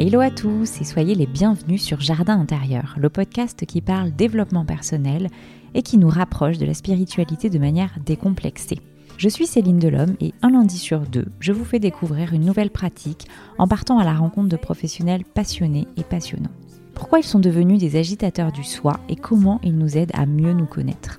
Hello à tous et soyez les bienvenus sur Jardin intérieur, le podcast qui parle développement personnel et qui nous rapproche de la spiritualité de manière décomplexée. Je suis Céline Delhomme et un lundi sur deux, je vous fais découvrir une nouvelle pratique en partant à la rencontre de professionnels passionnés et passionnants. Pourquoi ils sont devenus des agitateurs du soi et comment ils nous aident à mieux nous connaître?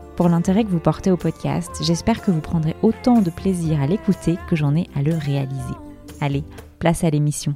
pour l'intérêt que vous portez au podcast. J'espère que vous prendrez autant de plaisir à l'écouter que j'en ai à le réaliser. Allez, place à l'émission.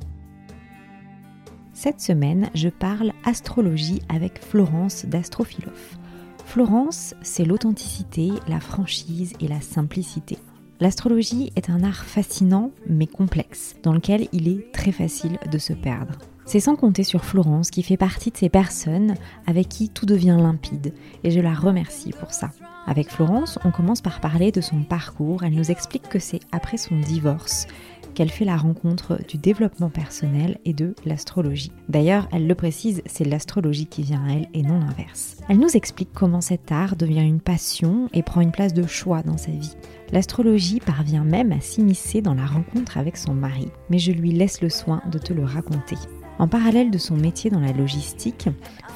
Cette semaine, je parle astrologie avec Florence d'Astrophilosophe. Florence, c'est l'authenticité, la franchise et la simplicité. L'astrologie est un art fascinant mais complexe, dans lequel il est très facile de se perdre. C'est sans compter sur Florence qui fait partie de ces personnes avec qui tout devient limpide et je la remercie pour ça. Avec Florence, on commence par parler de son parcours. Elle nous explique que c'est après son divorce qu'elle fait la rencontre du développement personnel et de l'astrologie. D'ailleurs, elle le précise, c'est l'astrologie qui vient à elle et non l'inverse. Elle nous explique comment cet art devient une passion et prend une place de choix dans sa vie. L'astrologie parvient même à s'immiscer dans la rencontre avec son mari, mais je lui laisse le soin de te le raconter. En parallèle de son métier dans la logistique,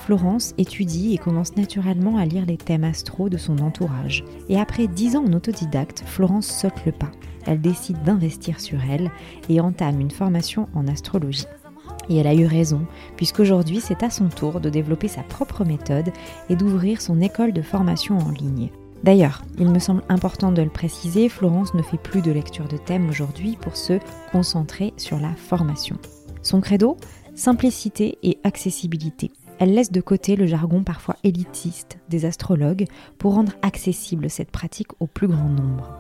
Florence étudie et commence naturellement à lire les thèmes astro de son entourage. Et après dix ans en autodidacte, Florence saute le pas. Elle décide d'investir sur elle et entame une formation en astrologie. Et elle a eu raison, puisqu'aujourd'hui c'est à son tour de développer sa propre méthode et d'ouvrir son école de formation en ligne. D'ailleurs, il me semble important de le préciser, Florence ne fait plus de lecture de thèmes aujourd'hui pour se concentrer sur la formation. Son credo? Simplicité et accessibilité. Elle laisse de côté le jargon parfois élitiste des astrologues pour rendre accessible cette pratique au plus grand nombre.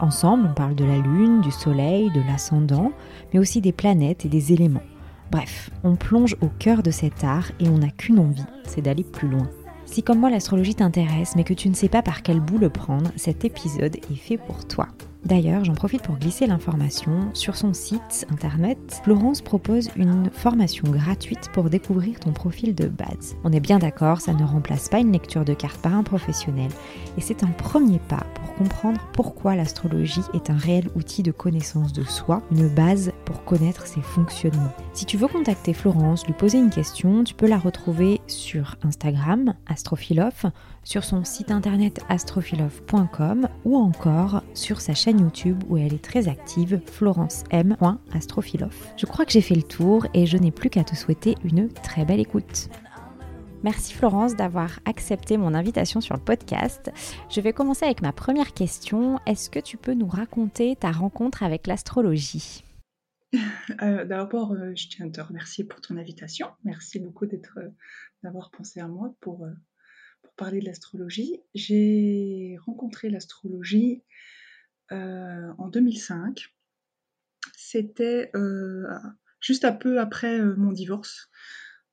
Ensemble, on parle de la Lune, du Soleil, de l'ascendant, mais aussi des planètes et des éléments. Bref, on plonge au cœur de cet art et on n'a qu'une envie, c'est d'aller plus loin. Si comme moi l'astrologie t'intéresse mais que tu ne sais pas par quel bout le prendre, cet épisode est fait pour toi. D'ailleurs, j'en profite pour glisser l'information. Sur son site internet, Florence propose une formation gratuite pour découvrir ton profil de base. On est bien d'accord, ça ne remplace pas une lecture de cartes par un professionnel. Et c'est un premier pas pour comprendre pourquoi l'astrologie est un réel outil de connaissance de soi, une base pour connaître ses fonctionnements. Si tu veux contacter Florence, lui poser une question, tu peux la retrouver sur Instagram, Astrophilosophe, sur son site internet astrophilosophe.com ou encore sur sa chaîne YouTube où elle est très active, Florence M. Je crois que j'ai fait le tour et je n'ai plus qu'à te souhaiter une très belle écoute. Merci Florence d'avoir accepté mon invitation sur le podcast. Je vais commencer avec ma première question. Est-ce que tu peux nous raconter ta rencontre avec l'astrologie? Euh, D'abord, euh, je tiens à te remercier pour ton invitation. Merci beaucoup d'être, euh, d'avoir pensé à moi pour, pour parler de l'astrologie. J'ai rencontré l'astrologie euh, en 2005. C'était euh, juste un peu après euh, mon divorce.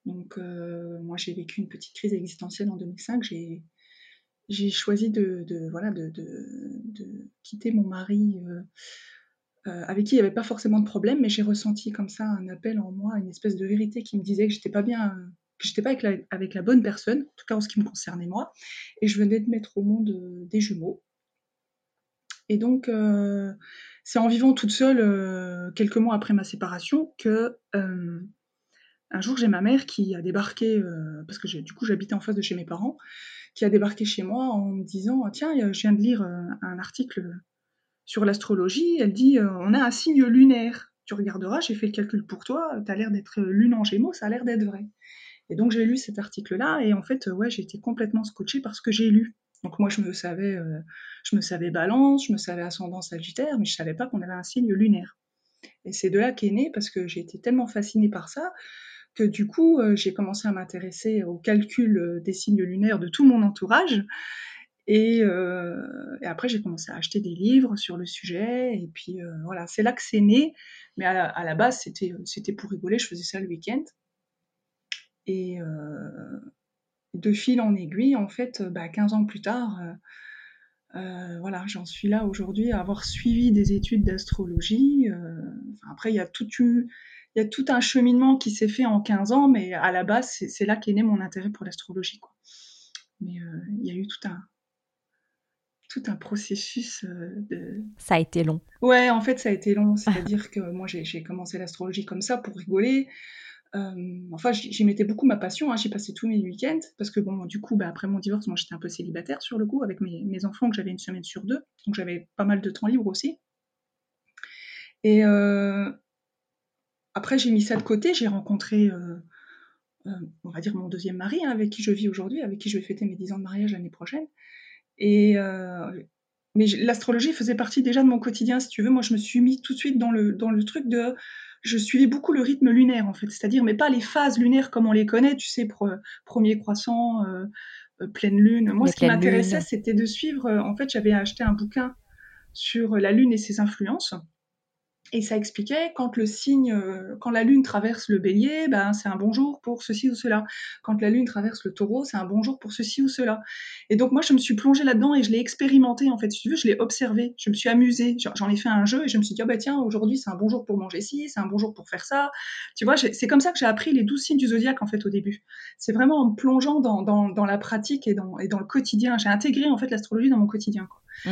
Donc moi j'ai vécu une petite crise existentielle en 2005. J'ai j'ai choisi de, voilà, de, quitter mon mari avec qui il n'y avait pas forcément de problème, mais j'ai ressenti comme ça un appel en moi, une espèce de vérité qui me disait que j'étais pas bien, que j'étais pas avec la, avec la, bonne personne, en tout cas en ce qui me concernait moi, et je venais de mettre au monde des jumeaux. Et donc, euh, c'est en vivant toute seule, euh, quelques mois après ma séparation, que euh, un jour j'ai ma mère qui a débarqué, parce que du coup j'habitais en face de chez mes parents, qui a débarqué chez moi en me disant Tiens, je viens de lire un article sur l'astrologie. Elle dit On a un signe lunaire. Tu regarderas, j'ai fait le calcul pour toi, tu as l'air d'être lune en gémeaux, ça a l'air d'être vrai. Et donc j'ai lu cet article-là, et en fait, ouais, j'ai été complètement scotchée parce que j'ai lu. Donc moi, je me savais, euh, je me savais balance, je me savais ascendant sagittaire, mais je savais pas qu'on avait un signe lunaire. Et c'est de là qu'est né, parce que j'ai été tellement fascinée par ça, que du coup, euh, j'ai commencé à m'intéresser au calcul euh, des signes lunaires de tout mon entourage. Et, après, j'ai commencé à acheter des livres sur le sujet. Et puis voilà, c'est là que c'est né. Mais à la, à la base, c'était, c'était pour rigoler. Je faisais ça le week-end. Et euh, de fil en aiguille, en fait, bah, 15 ans plus tard, euh, voilà, j'en suis là aujourd'hui à avoir suivi des études d'astrologie. Enfin, après, il y a tout eu il y a tout un cheminement qui s'est fait en 15 ans, mais à la base, c'est là qu'est né mon intérêt pour l'astrologie. Mais euh, il y a eu tout un, tout un processus euh, de... Ça a été long. Ouais, en fait, ça a été long. C'est-à-dire que moi, j'ai commencé l'astrologie comme ça pour rigoler. Euh, enfin, j'y mettais beaucoup ma passion. Hein. J'y passais tous mes week-ends parce que bon, du coup, bah, après mon divorce, moi, j'étais un peu célibataire sur le coup avec mes, enfants que j'avais une semaine sur deux, donc j'avais pas mal de temps libre aussi. Et euh, après, j'ai mis ça de côté. J'ai rencontré, euh, on va dire, mon deuxième mari, hein, avec qui je vis aujourd'hui, avec qui je vais fêter mes 10 ans de mariage l'année prochaine. Et mais l'astrologie faisait partie déjà de mon quotidien, si tu veux. Moi, je me suis mis tout de suite dans le, dans le truc de. Je suivais beaucoup le rythme lunaire, en fait. C'est-à-dire, mais pas les phases lunaires comme on les connaît, tu sais, premier croissant, pleine lune. Moi, ce qui m'intéressait, c'était de suivre. en fait, j'avais acheté un bouquin sur la lune et ses influences. Et ça expliquait quand le signe, euh, quand la lune traverse le bélier, ben c'est un bon jour pour ceci ou cela. Quand la lune traverse le taureau, c'est un bon jour pour ceci ou cela. Et donc moi je me suis plongée là-dedans et je l'ai expérimenté en fait. Si tu veux, je l'ai observé, je me suis amusée, j'en ai fait un jeu et je me suis dit ah bah tiens aujourd'hui c'est un bon jour pour manger ci, c'est un bon jour pour faire ça. Tu vois, c'est comme ça que j'ai appris les douze signes du zodiaque en fait au début. C'est vraiment en me plongeant dans, dans, la pratique et dans, le quotidien. J'ai intégré en fait l'astrologie dans mon quotidien. Mmh.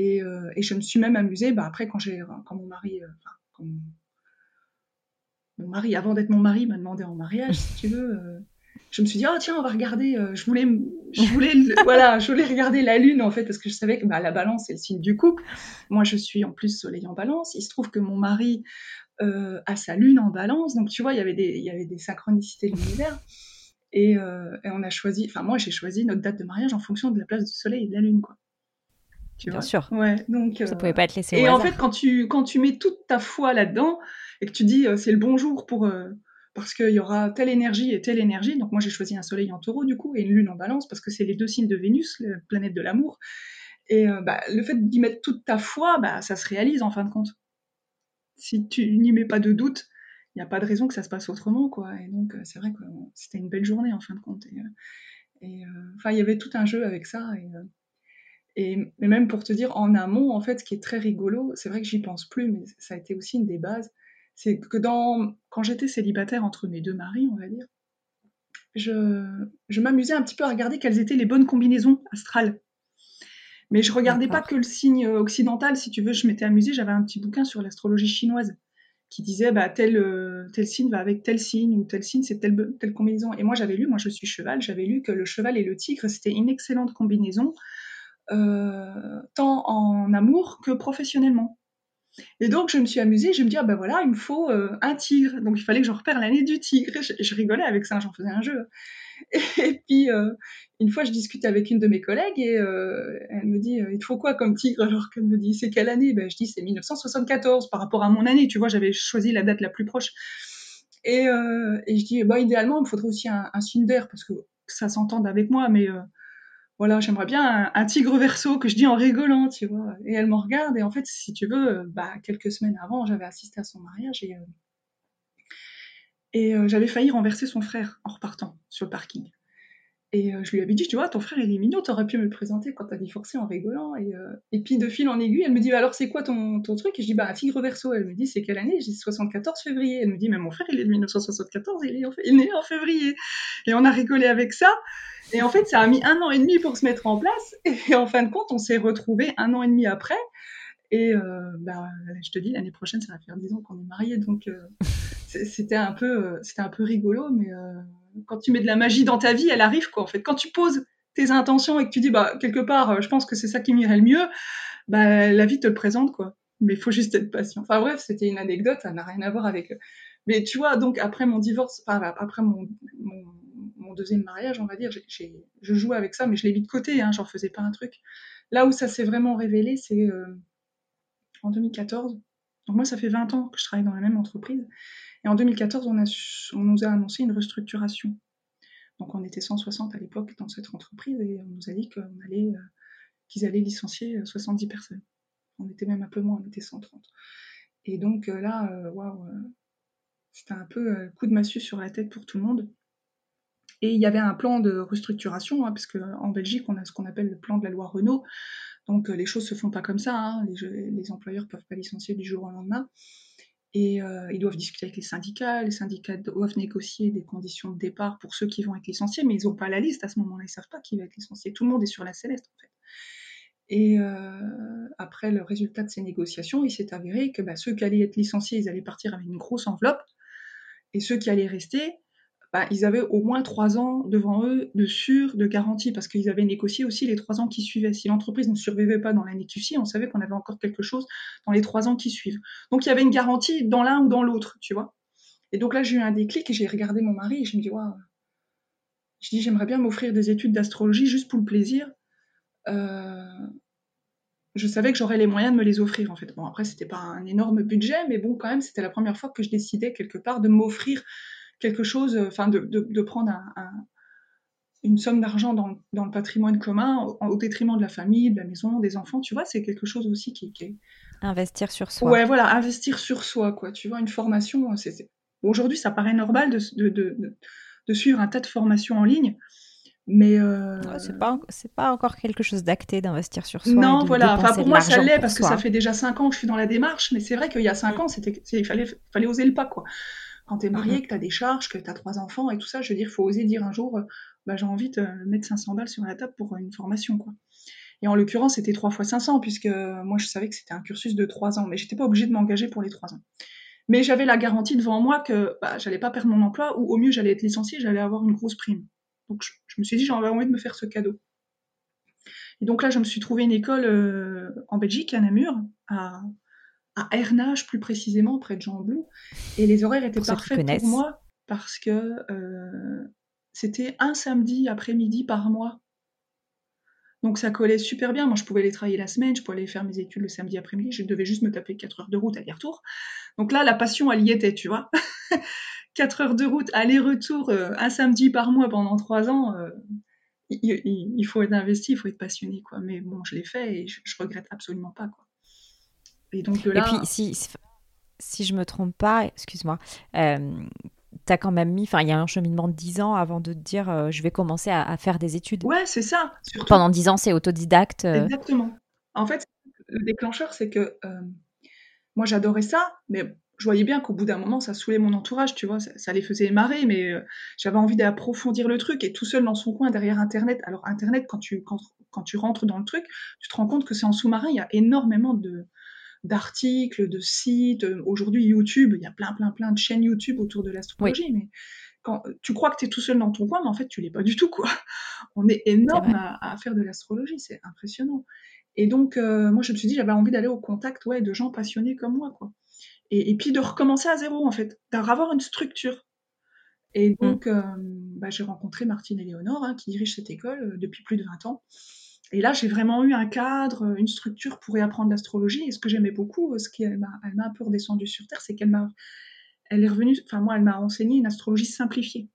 Et, euh, et, je me suis même amusée, bah, après, quand, j'ai, quand mon mari, euh, quand mon, mari, avant d'être mon mari, m'a demandé en mariage, si tu veux, euh, je me suis dit, oh tiens, on va regarder, je voulais, je voulais, voilà, je voulais regarder la lune, en fait, parce que je savais que bah, la balance, c'est le signe du couple. Moi, je suis en plus soleil en balance. Il se trouve que mon mari a sa lune en balance. Donc, tu vois, il y avait des, il y avait des synchronicités de l'univers. Et, et, on a choisi, enfin, moi, j'ai choisi notre date de mariage en fonction de la place du soleil et de la lune, quoi. Bien sûr. Ouais, donc, ça pouvait pas être laissé Et en fait, quand tu, quand tu mets toute ta foi là-dedans et que tu dis euh, c'est le bon jour pour. Euh, parce qu'il y aura telle énergie et telle énergie. Donc, moi, j'ai choisi un soleil en taureau, du coup, et une lune en balance, parce que c'est les deux signes de Vénus, la planète de l'amour. Et euh, bah, le fait d'y mettre toute ta foi, bah, ça se réalise en fin de compte. Si tu n'y mets pas de doute, il n'y a pas de raison que ça se passe autrement, quoi. Et donc, c'est vrai que c'était une belle journée en fin de compte. Et, enfin, il y avait tout un jeu avec ça. Et, et, même pour te dire, en amont, en fait, ce qui est très rigolo, c'est vrai que j'y pense plus, mais ça a été aussi une des bases, c'est que dans, quand j'étais célibataire entre mes deux maris, on va dire, je, je m'amusais un petit peu à regarder quelles étaient les bonnes combinaisons astrales. Mais je regardais pas que le signe occidental, si tu veux, je m'étais amusée, j'avais un petit bouquin sur l'astrologie chinoise qui disait bah, tel, euh, tel signe va avec tel signe, ou tel signe c'est telle, telle combinaison. Et moi j'avais lu, moi je suis cheval, j'avais lu que le cheval et le tigre, c'était une excellente combinaison tant en amour que professionnellement. Et donc, je me suis amusée, je me dis, ah ben voilà, il me faut euh, un tigre. Donc, il fallait que je repère l'année du tigre. Je, rigolais avec ça, j'en faisais un jeu. Et, puis, euh, une fois, je discute avec une de mes collègues et elle me dit, il te faut quoi comme tigre? Alors qu'elle me dit, c'est quelle année? Ben, Je dis, c'est 1974 par rapport à mon année. Tu vois, j'avais choisi la date la plus proche. Et, je dis, bah, idéalement, il me faudrait aussi un, un d'air parce que ça s'entende avec moi, mais voilà, j'aimerais bien un, tigre verso que je dis en rigolant, tu vois. Et elle me regarde, et en fait, si tu veux, bah, quelques semaines avant, j'avais assisté à son mariage et, euh, euh, j'avais failli renverser son frère en repartant sur le parking. Et euh, je lui avais dit, tu vois, ton frère, il est mignon, t'aurais pu me le présenter quand t'as divorcé en rigolant. Et, et, puis, de fil en aiguille, elle me dit, alors c'est quoi ton, ton truc? Et je dis, bah, un tigre verso. Elle me dit, c'est quelle année? Dis, 74 février. Elle me dit, mais mon frère, il est de 1974, il est, est né en février. Et on a rigolé avec ça. Et en fait, ça a mis un an et demi pour se mettre en place. Et en fin de compte, on s'est retrouvés un an et demi après. Et euh, bah, je te dis, l'année prochaine, ça va faire dix ans qu'on est mariés. Donc, euh, c'était un, peu, euh, c'était un peu rigolo. Mais quand tu mets de la magie dans ta vie, elle arrive. Quoi, en fait. Quand tu poses tes intentions et que tu dis, bah, quelque part, je pense que c'est ça qui m'irait le mieux, bah, la vie te le présente. quoi. Mais il faut juste être patient. Enfin bref, c'était une anecdote, ça n'a rien à voir avec... Mais tu vois, donc après mon divorce, enfin, après mon mon deuxième mariage, on va dire, je jouais avec ça, mais je l'ai mis de côté, hein, j'en faisais pas un truc. Là où ça s'est vraiment révélé, c'est euh, en 2014. Donc moi, ça fait 20 ans que je travaille dans la même entreprise. Et en 2014, on, nous a annoncé une restructuration. Donc on était 160 à l'époque dans cette entreprise et on nous a dit euh, qu'ils allaient licencier 70 personnes. On était même un peu moins, on était 130. Et donc là, waouh, c'était un peu coup de massue sur la tête pour tout le monde. Et il y avait un plan de restructuration, hein, parce qu'en Belgique, on a ce qu'on appelle le plan de la loi Renault. Donc les choses se font pas comme ça. Hein. Les, les, employeurs peuvent pas licencier du jour au lendemain. Et euh, ils doivent discuter avec les syndicats. Les syndicats doivent négocier des conditions de départ pour ceux qui vont être licenciés, mais ils n'ont pas la liste à ce moment-là. Ils savent pas qui va être licencié. Tout le monde est sur la céleste, en fait. Et euh, après le résultat de ces négociations, il s'est avéré que bah, ceux qui allaient être licenciés, ils allaient partir avec une grosse enveloppe, et ceux qui allaient rester, bah, ils avaient au moins trois ans devant eux de sûr, de garantie, parce qu'ils avaient négocié aussi les trois ans qui suivaient. Si l'entreprise ne survivait pas dans l'année qui suit, on savait qu'on avait encore quelque chose dans les trois ans qui suivent. Donc il y avait une garantie dans l'un ou dans l'autre, tu vois. Et donc là, j'ai eu un déclic et j'ai regardé mon mari et je me dis, waouh, je dis, j'aimerais bien m'offrir des études d'astrologie juste pour le plaisir. Euh, je savais que j'aurais les moyens de me les offrir en fait. Bon après c'était pas un énorme budget, mais bon quand même c'était la première fois que je décidais quelque part de m'offrir quelque chose, euh, enfin de, prendre une somme d'argent dans, le patrimoine commun au, détriment de la famille, de la maison, des enfants, tu vois, c'est quelque chose aussi qui, est... Investir sur soi. Ouais, voilà, investir sur soi, quoi. Tu vois, une formation, c'est... Aujourd'hui, ça paraît normal de, de, suivre un tas de formations en ligne, mais euh... c'est pas c'est pas encore quelque chose d'acté d'investir sur soi. Non, voilà. Enfin, pour moi, ça l'est parce que ça fait déjà cinq ans que je suis dans la démarche. Mais c'est vrai qu'il y a cinq mm. ans, c'était il fallait fallait oser le pas quoi quand tu es marié, mhm. que tu as des charges, que tu as trois enfants et tout ça, je veux dire, il faut oser dire un jour, euh, bah, j'ai envie de mettre 500 balles sur la table pour une formation. quoi. Et en l'occurrence, c'était 3 fois 500, puisque moi, je savais que c'était un cursus de 3 ans, mais j'étais pas obligée de m'engager pour les 3 ans. Mais j'avais la garantie devant moi que bah, j'allais pas perdre mon emploi, ou au mieux, j'allais être licenciée, j'allais avoir une grosse prime. Donc, je, me suis dit, j'avais envie de me faire ce cadeau. Et donc là, je me suis trouvé une école euh, en Belgique, à Namur, à à Ernage plus précisément, près de Jean Blou. Et les horaires étaient parfaits pour moi parce que euh, c'était un samedi après-midi par mois. Donc ça collait super bien. Moi, je pouvais aller travailler la semaine, je pouvais aller faire mes études le samedi après-midi. Je devais juste me taper 4 heures de route aller-retour. Donc là, la passion, elle y était, tu vois. 4 heures de route, aller-retour, euh, un samedi par mois pendant 3 ans. Euh, il, faut être investi, il faut être passionné, quoi. Mais bon, je l'ai fait et je, je regrette absolument pas, quoi. Et donc là... Et puis, si, si je me trompe pas, excuse-moi, euh, tu as quand même mis, enfin, il y a un cheminement de 10 ans avant de te dire, euh, je vais commencer à, faire des études. Ouais, c'est ça. Pendant 10 ans, c'est autodidacte. Euh. Exactement. En fait, le déclencheur, c'est que moi, j'adorais ça, mais je voyais bien qu'au bout d'un moment, ça saoulait mon entourage, tu vois, ça, les faisait marrer, mais j'avais envie d'approfondir le truc, et tout seul dans son coin, derrière Internet. Alors, Internet, quand tu, quand, quand tu rentres dans le truc, tu te rends compte que c'est en sous-marin, il y a énormément de, d'articles, de sites. Aujourd'hui, YouTube, il y a plein, plein, plein de chaînes YouTube autour de l'astrologie, mais quand tu crois que tu es tout seul dans ton coin, mais en fait, tu l'es pas du tout, quoi. On est énorme à, faire de l'astrologie, c'est impressionnant. Et donc, euh, moi, je me suis dit, j'avais envie d'aller au contact ouais, de gens passionnés comme moi, quoi. Et, puis de recommencer à zéro, en fait, d'avoir une structure. Et mmh. donc, euh, bah, j'ai rencontré Martine et Léonore, hein, qui dirigent cette école euh, depuis plus de 20 ans. Et là, j'ai vraiment eu un cadre, une structure pour y apprendre l'astrologie. Et ce que j'aimais beaucoup, ce qui m'a, elle m'a un peu redescendue sur terre, c'est qu'elle m'a, elle est revenue, enfin moi, elle m'a enseigné une astrologie simplifiée.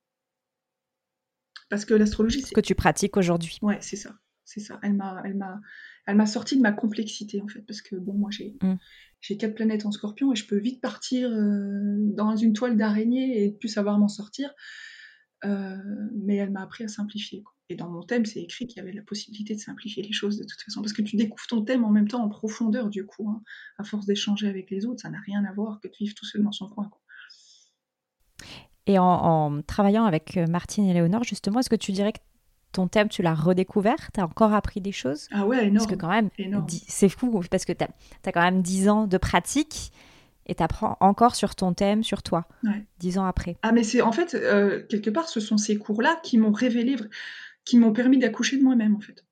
Parce que l'astrologie, c'est ce que tu pratiques aujourd'hui. Ouais, c'est ça, c'est ça. Elle m'a, elle m'a, elle m'a sorti de ma complexité en fait, parce que bon, moi j'ai, mm. j'ai quatre planètes en Scorpion et je peux vite partir euh, dans une toile d'araignée et plus savoir m'en sortir. Euh, mais elle m'a appris à simplifier. Quoi. Et dans mon thème, c'est écrit qu'il y avait la possibilité de simplifier les choses de toute façon, parce que tu découvres ton thème en même temps en profondeur, du coup. Hein. À force d'échanger avec les autres, ça n'a rien à voir que de vivre tout seul dans son coin. Et en, travaillant avec euh, Martine et Léonore, justement, est-ce que tu dirais que ton thème, tu l'as redécouvert? Tu as encore appris des choses? Ah ouais, énorme. Parce que quand même, c'est fou, parce que tu as, as, quand même 10 ans de pratique et t'apprends encore sur ton thème, sur toi, dix ans après. Ah mais c'est en fait euh, quelque part ce sont ces cours-là qui m'ont révélé, qui m'ont permis d'accoucher de moi-même en fait.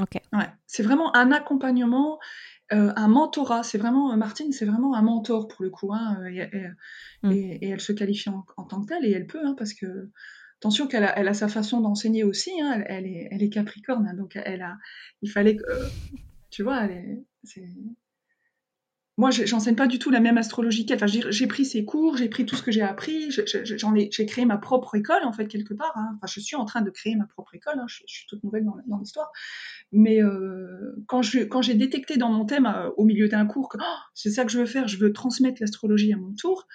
Ok. Ouais, c'est vraiment un accompagnement, euh, un mentorat. C'est vraiment Martine, c'est vraiment un mentor pour le coup. Hein, mm. et, elle se qualifie en, tant que telle et elle peut hein, parce que attention qu'elle a, elle a sa façon d'enseigner aussi. Hein, elle, est, elle est Capricorne, donc elle a, il fallait que, tu vois, elle est, moi, j'enseigne pas du tout la même astrologie qu'elle. Enfin, j'ai pris ses cours, j'ai pris tout ce que j'ai appris, j'ai créé ma propre école en fait quelque part. Hein. Enfin, je suis en train de créer ma propre école. Hein. Je, suis toute nouvelle dans, l'histoire. Mais euh, quand j'ai détecté dans mon thème euh, au milieu d'un cours que oh, c'est ça que je veux faire, je veux transmettre l'astrologie à mon tour,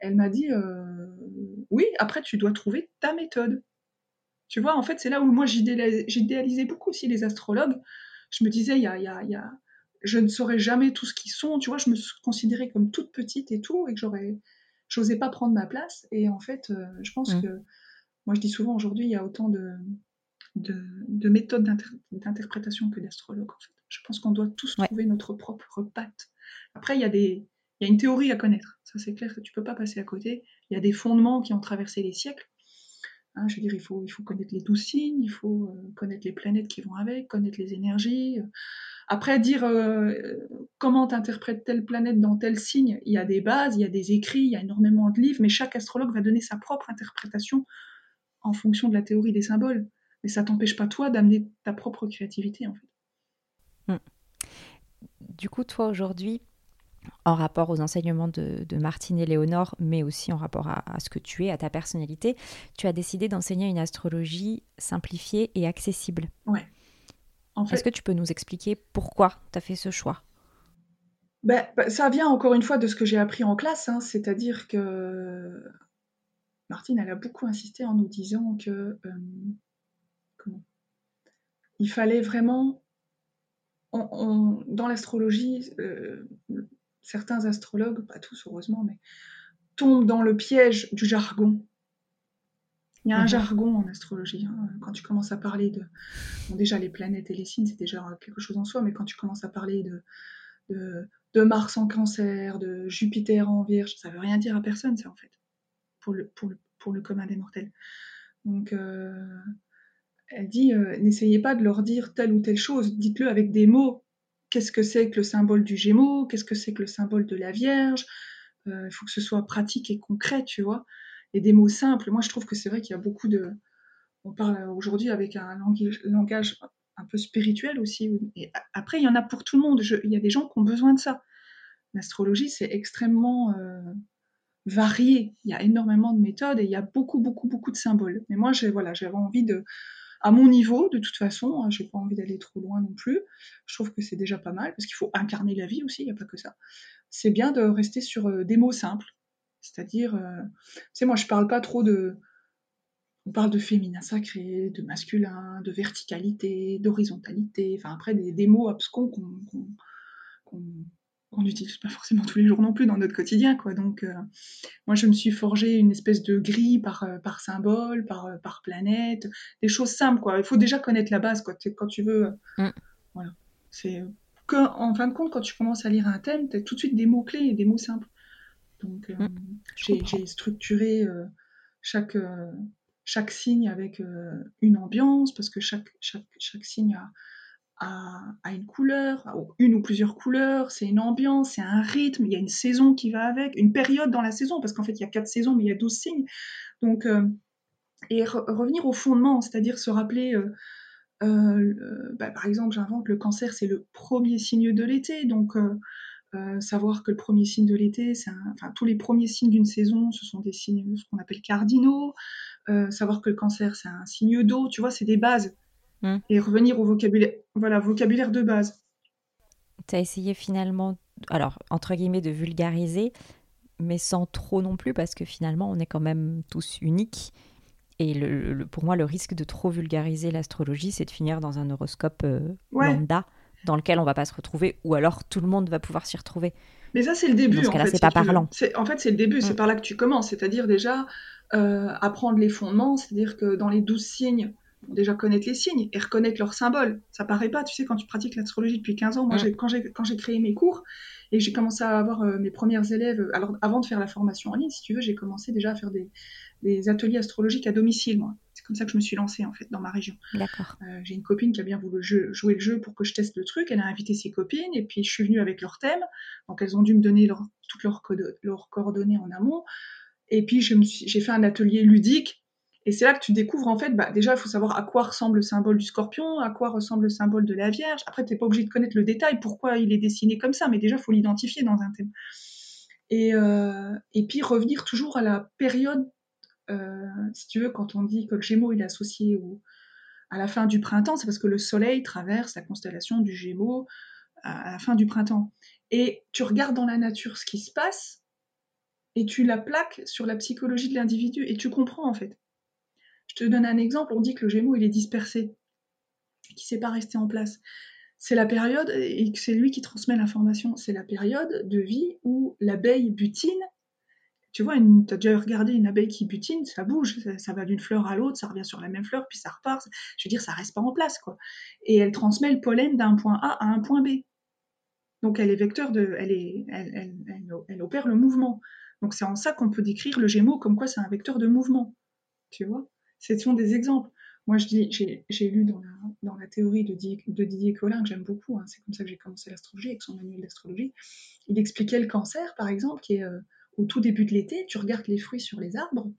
elle m'a dit euh, oui. Après, tu dois trouver ta méthode. Tu vois, en fait, c'est là où moi j'idéalisais beaucoup aussi les astrologues. Je me disais, il y a, y a je ne saurais jamais tout ce qu'ils sont. Tu vois, je me considérais comme toute petite et tout, et que j'aurais, j'osais pas prendre ma place. Et en fait, euh, je pense mmh. que, moi je dis souvent aujourd'hui, il y a autant de, de, méthodes d'interprétation que d'astrologues. En fait. Je pense qu'on doit tous trouver notre propre patte. Après, il y a des, il y a une théorie à connaître. Ça, c'est clair que tu peux pas passer à côté. Il y a des fondements qui ont traversé les siècles. Hein, je veux dire, il faut, connaître les douze signes, il faut euh, connaître les planètes qui vont avec, connaître les énergies. Après, dire euh, comment t'interprètes telle planète dans tel signe, il y a des bases, il y a des écrits, il y a énormément de livres, mais chaque astrologue va donner sa propre interprétation en fonction de la théorie des symboles. Mais ça t'empêche pas, toi, d'amener ta propre créativité, en fait. Hmm. Du coup, toi, aujourd'hui, en rapport aux enseignements de, Martine et Léonore, mais aussi en rapport à, ce que tu es, à ta personnalité, tu as décidé d'enseigner une astrologie simplifiée et accessible. Ouais. Est-ce que tu peux nous expliquer pourquoi tu as fait ce choix? Ben, ben, Ça vient encore une fois de ce que j'ai appris en classe, hein, c'est-à-dire que Martine, elle a beaucoup insisté en nous disant que euh, il fallait vraiment, dans l'astrologie, euh, certains astrologues, pas tous heureusement, mais tombent dans le piège du jargon. Il y a un mhm. jargon en astrologie. Hein. Quand tu commences à parler de. Bon, déjà, les planètes et les signes, c'est déjà quelque chose en soi, mais quand tu commences à parler de, de, Mars en cancer, de Jupiter en vierge, ça veut rien dire à personne, ça, en fait, pour le, pour le, pour le commun des mortels. Donc, euh, elle dit euh, n'essayez pas de leur dire telle ou telle chose, dites-le avec des mots. Qu'est-ce que c'est que le symbole du Gémeaux? Qu'est-ce que c'est que le symbole de la Vierge? Euh, Il faut que ce soit pratique et concret, tu vois et des mots simples. Moi, je trouve que c'est vrai qu'il y a beaucoup de. On parle aujourd'hui avec un langage un peu spirituel aussi. Et après, il y en a pour tout le monde. il y a des gens qui ont besoin de ça. L'astrologie, c'est extrêmement euh, varié. Il y a énormément de méthodes et il y a beaucoup, beaucoup, beaucoup de symboles. Mais moi, voilà, j'avais envie de, à mon niveau, de toute façon, hein, j'ai pas envie d'aller trop loin non plus. Je trouve que c'est déjà pas mal parce qu'il faut incarner la vie aussi. Il n'y a pas que ça. C'est bien de rester sur euh, des mots simples c'est-à-dire, euh, tu sais, moi je parle pas trop de. On parle de féminin sacré, de masculin, de verticalité, d'horizontalité, enfin après des, mots abscons qu'on n'utilise pas forcément tous les jours non plus dans notre quotidien. Quoi. Donc, euh, moi, je me suis forgé une espèce de grille par, euh, par symbole, par, par planète, des choses simples. Quoi. Il faut déjà connaître la base quoi. quand tu veux. Mm. Voilà. C'est que, en fin de compte, quand tu commences à lire un thème, tu as tout de suite des mots-clés et des mots simples. Donc, euh, mmh, j'ai structuré euh, chaque, euh, chaque signe avec une ambiance, parce que chaque, chaque, chaque signe a, a, une couleur, une ou plusieurs couleurs, c'est une ambiance, c'est un rythme, il y a une saison qui va avec, une période dans la saison, parce qu'en fait, il y a quatre saisons, mais il y a douze signes. Donc, et revenir au fondement, c'est-à-dire se rappeler. Bah, par exemple, j'invente le cancer, c'est le premier signe de l'été, donc euh, savoir que le premier signe de l'été, enfin tous les premiers signes d'une saison, ce sont des signes ce qu'on appelle cardinaux. Euh, savoir que le cancer, c'est un signe d'eau, tu vois, c'est des bases. Hmm. Et revenir au vocabulaire, voilà, vocabulaire de base. Tu as essayé finalement, alors entre guillemets, de vulgariser, mais sans trop non plus, parce que finalement, on est quand même tous uniques. Et le, pour moi, le risque de trop vulgariser l'astrologie, c'est de finir dans un horoscope euh, lambda dans lequel on va pas se retrouver, ou alors tout le monde va pouvoir s'y retrouver. Mais ça, c'est le début. Dans ce c'est pas parlant. En fait, c'est le début, c'est mm. par là que tu commences, c'est-à-dire déjà euh, apprendre les fondements, c'est-à-dire que dans les douze signes, déjà connaître les signes et reconnaître leurs symboles. Ça paraît pas, tu sais, quand tu pratiques l'astrologie depuis 15 ans, moi, quand j'ai créé mes cours et j'ai commencé à avoir euh, mes premières élèves, alors avant de faire la formation en ligne, si tu veux, j'ai commencé déjà à faire des, des ateliers astrologiques à domicile, moi. C'est comme ça que je me suis lancée, en fait, dans ma région. D'accord. Euh, j'ai une copine qui a bien voulu jouer le jeu pour que je teste le truc. Elle a invité ses copines, et puis je suis venue avec leur thème. Donc, elles ont dû me donner toutes leurs, coordonnées en amont. Et puis, j'ai fait un atelier ludique. Et c'est là que tu découvres, en fait, bah, déjà, il faut savoir à quoi ressemble le symbole du scorpion, à quoi ressemble le symbole de la Vierge. Après, tu n'es pas obligé de connaître le détail, pourquoi il est dessiné comme ça, mais déjà, il faut l'identifier dans un thème. Et, euh, et puis, revenir toujours à la période, euh, si tu veux, quand on dit que le Gémeaux, il est associé à la fin du printemps, c'est parce que le Soleil traverse la constellation du Gémeaux à la fin du printemps. Et tu regardes dans la nature ce qui se passe, et tu la plaques sur la psychologie de l'individu, et tu comprends, en fait. Je te donne un exemple, on dit que le Gémeaux, il est dispersé, qu'il ne sait pas rester en place. C'est la période, et c'est lui qui transmet l'information, c'est la période de vie où l'abeille butine. Tu vois, tu as déjà regardé une abeille qui butine, ça bouge, ça, va d'une fleur à l'autre, ça revient sur la même fleur, puis ça repart. Je veux dire, ça reste pas en place, quoi. Et elle transmet le pollen d'un point A à un point B. Donc elle est vecteur de, elle, est, elle, opère le mouvement. Donc c'est en ça qu'on peut décrire le Gémeaux comme quoi c'est un vecteur de mouvement. Tu vois? Ce sont des exemples. Moi, j'ai lu dans la, théorie de Didier, de Collin, que j'aime beaucoup, hein, c'est comme ça que j'ai commencé l'astrologie, avec son manuel d'astrologie. Il expliquait le cancer, par exemple, qui est euh, au tout début de l'été, tu regardes les fruits sur les arbres.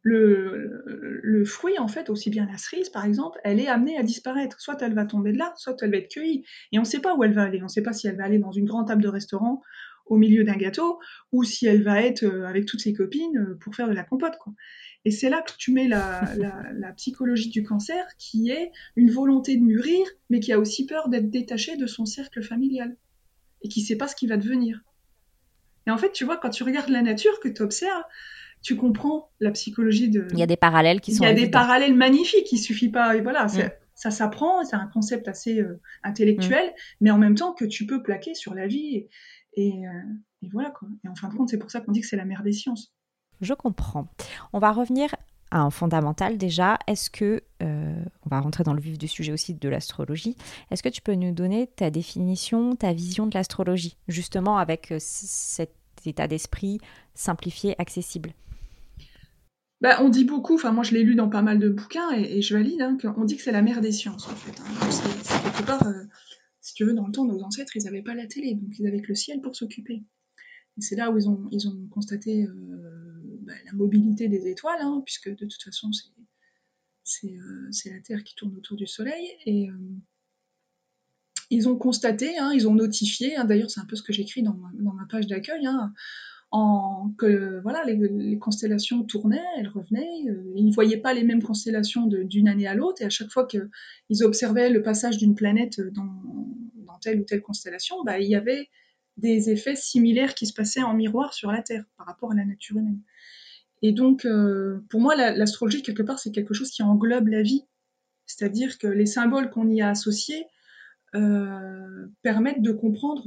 Le, fruit, en fait, aussi bien la cerise, par exemple, elle est amenée à disparaître. Soit elle va tomber de là, soit elle va être cueillie. Et on ne sait pas où elle va aller. On ne sait pas si elle va aller dans une grande table de restaurant au milieu d'un gâteau, ou si elle va être euh, avec toutes ses copines euh, pour faire de la compote. Quoi. Et c'est là que tu mets la, psychologie du cancer, qui est une volonté de mûrir, mais qui a aussi peur d'être détaché de son cercle familial, et qui ne sait pas ce qui va devenir. Et en fait, tu vois, quand tu regardes la nature, que tu observes, tu comprends la psychologie de... Il y a des parallèles qui sont... Il y a des parallèles magnifiques, il suffit pas... Et voilà, mm. ça s'apprend, c'est un concept assez euh, intellectuel, mm. mais en même temps que tu peux plaquer sur la vie. Et, euh, et, voilà, quoi. Et en fin de compte, c'est pour ça qu'on dit que c'est la mère des sciences. Je comprends. On va revenir à un fondamental déjà. Est-ce que, euh, on va rentrer dans le vif du sujet aussi de l'astrologie, est-ce que tu peux nous donner ta définition, ta vision de l'astrologie, justement avec euh, cet état d'esprit simplifié, accessible? Bah, on dit beaucoup, enfin moi je l'ai lu dans pas mal de bouquins et, je valide, hein, qu'on dit que c'est la mère des sciences en fait. Hein. C'est quelque part, si tu veux, dans le temps, nos ancêtres, ils n'avaient pas la télé, donc ils avaient que le ciel pour s'occuper. Et c'est là où ils ont, ils ont constaté euh, bah, la mobilité des étoiles, hein, puisque de toute façon, c'est, euh, la Terre qui tourne autour du Soleil. Et euh, ils ont constaté, hein, ils ont notifié, hein, d'ailleurs c'est un peu ce que j'écris dans, ma page d'accueil, que voilà, les, constellations tournaient, elles revenaient, ils ne voyaient pas les mêmes constellations d'une année à l'autre, et à chaque fois qu'ils observaient le passage d'une planète dans, telle ou telle constellation, bah, il y avait des effets similaires qui se passaient en miroir sur la Terre par rapport à la nature humaine. Et donc, euh, pour moi, l'astrologie, quelque part, c'est quelque chose qui englobe la vie. C'est-à-dire que les symboles qu'on y a associés euh, permettent de comprendre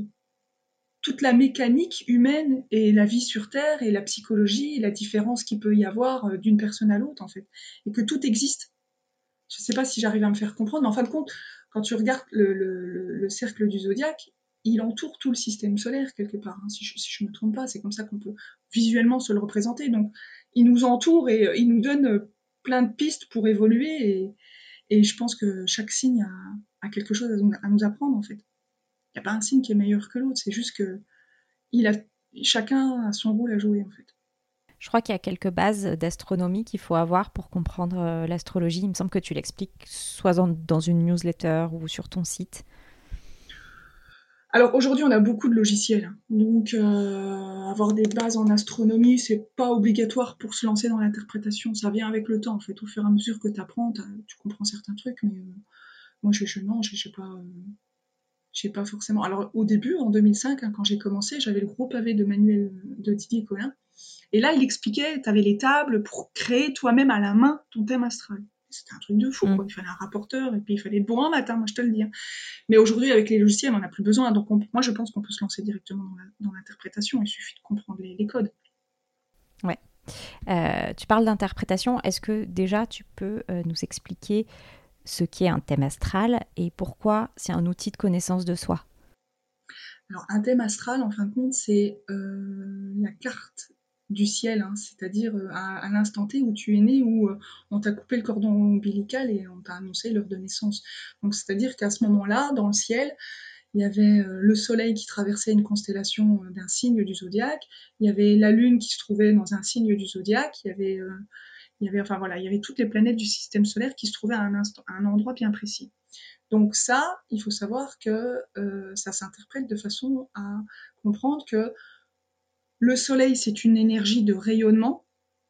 toute la mécanique humaine et la vie sur Terre et la psychologie et la différence qu'il peut y avoir euh, d'une personne à l'autre, en fait. Et que tout existe. Je ne sais pas si j'arrive à me faire comprendre, mais en fin de compte, quand tu regardes le, cercle du zodiaque, il entoure tout le système solaire quelque part, hein, si je ne me trompe pas, c'est comme ça qu'on peut visuellement se le représenter. Donc, il nous entoure et euh, il nous donne euh, plein de pistes pour évoluer, et, je pense que chaque signe a, quelque chose à, nous apprendre, en fait. Il n'y a pas un signe qui est meilleur que l'autre, c'est juste que chacun a son rôle à jouer, en fait. Je crois qu'il y a quelques bases d'astronomie qu'il faut avoir pour comprendre euh, l'astrologie. Il me semble que tu l'expliques soit dans une newsletter ou sur ton site. Alors aujourd'hui, on a beaucoup de logiciels, hein. donc euh, avoir des bases en astronomie, c'est pas obligatoire pour se lancer dans l'interprétation. Ça vient avec le temps, en fait. Au fur et à mesure que tu apprends, tu comprends certains trucs, mais euh, moi, je, je je sais pas, je pas forcément. Alors au début, en 2005, hein, quand j'ai commencé, j'avais le gros pavé de manuel de Didier Collin et là, il expliquait, tu avais les tables pour créer toi-même à la main ton thème astral. C'était un truc de fou, mm. Il fallait un rapporteur et puis il fallait être bon un matin, moi je te le dis. Hein. Mais aujourd'hui, avec les logiciels, on n'a plus besoin. Donc moi, je pense qu'on peut se lancer directement dans l'interprétation. Il suffit de comprendre les, codes. Ouais. Euh, tu parles d'interprétation. Est-ce que déjà tu peux euh, nous expliquer ce qu'est un thème astral et pourquoi c'est un outil de connaissance de soi. Alors, un thème astral, en fin de compte, c'est euh, la carte du ciel, hein, c'est-à-dire euh, à, l'instant T où tu es né, où euh, on t'a coupé le cordon ombilical et on t'a annoncé l'heure de naissance. Donc c'est-à-dire qu'à ce moment-là, dans le ciel, il y avait le soleil qui traversait une constellation d'un signe du zodiaque, il y avait la lune qui se trouvait dans un signe du zodiaque, il y avait Il y avait, enfin voilà, il y avait toutes les planètes du système solaire qui se trouvaient à un, instant, à un endroit bien précis. Donc ça, il faut savoir que euh, ça s'interprète de façon à comprendre que le Soleil, c'est une énergie de rayonnement,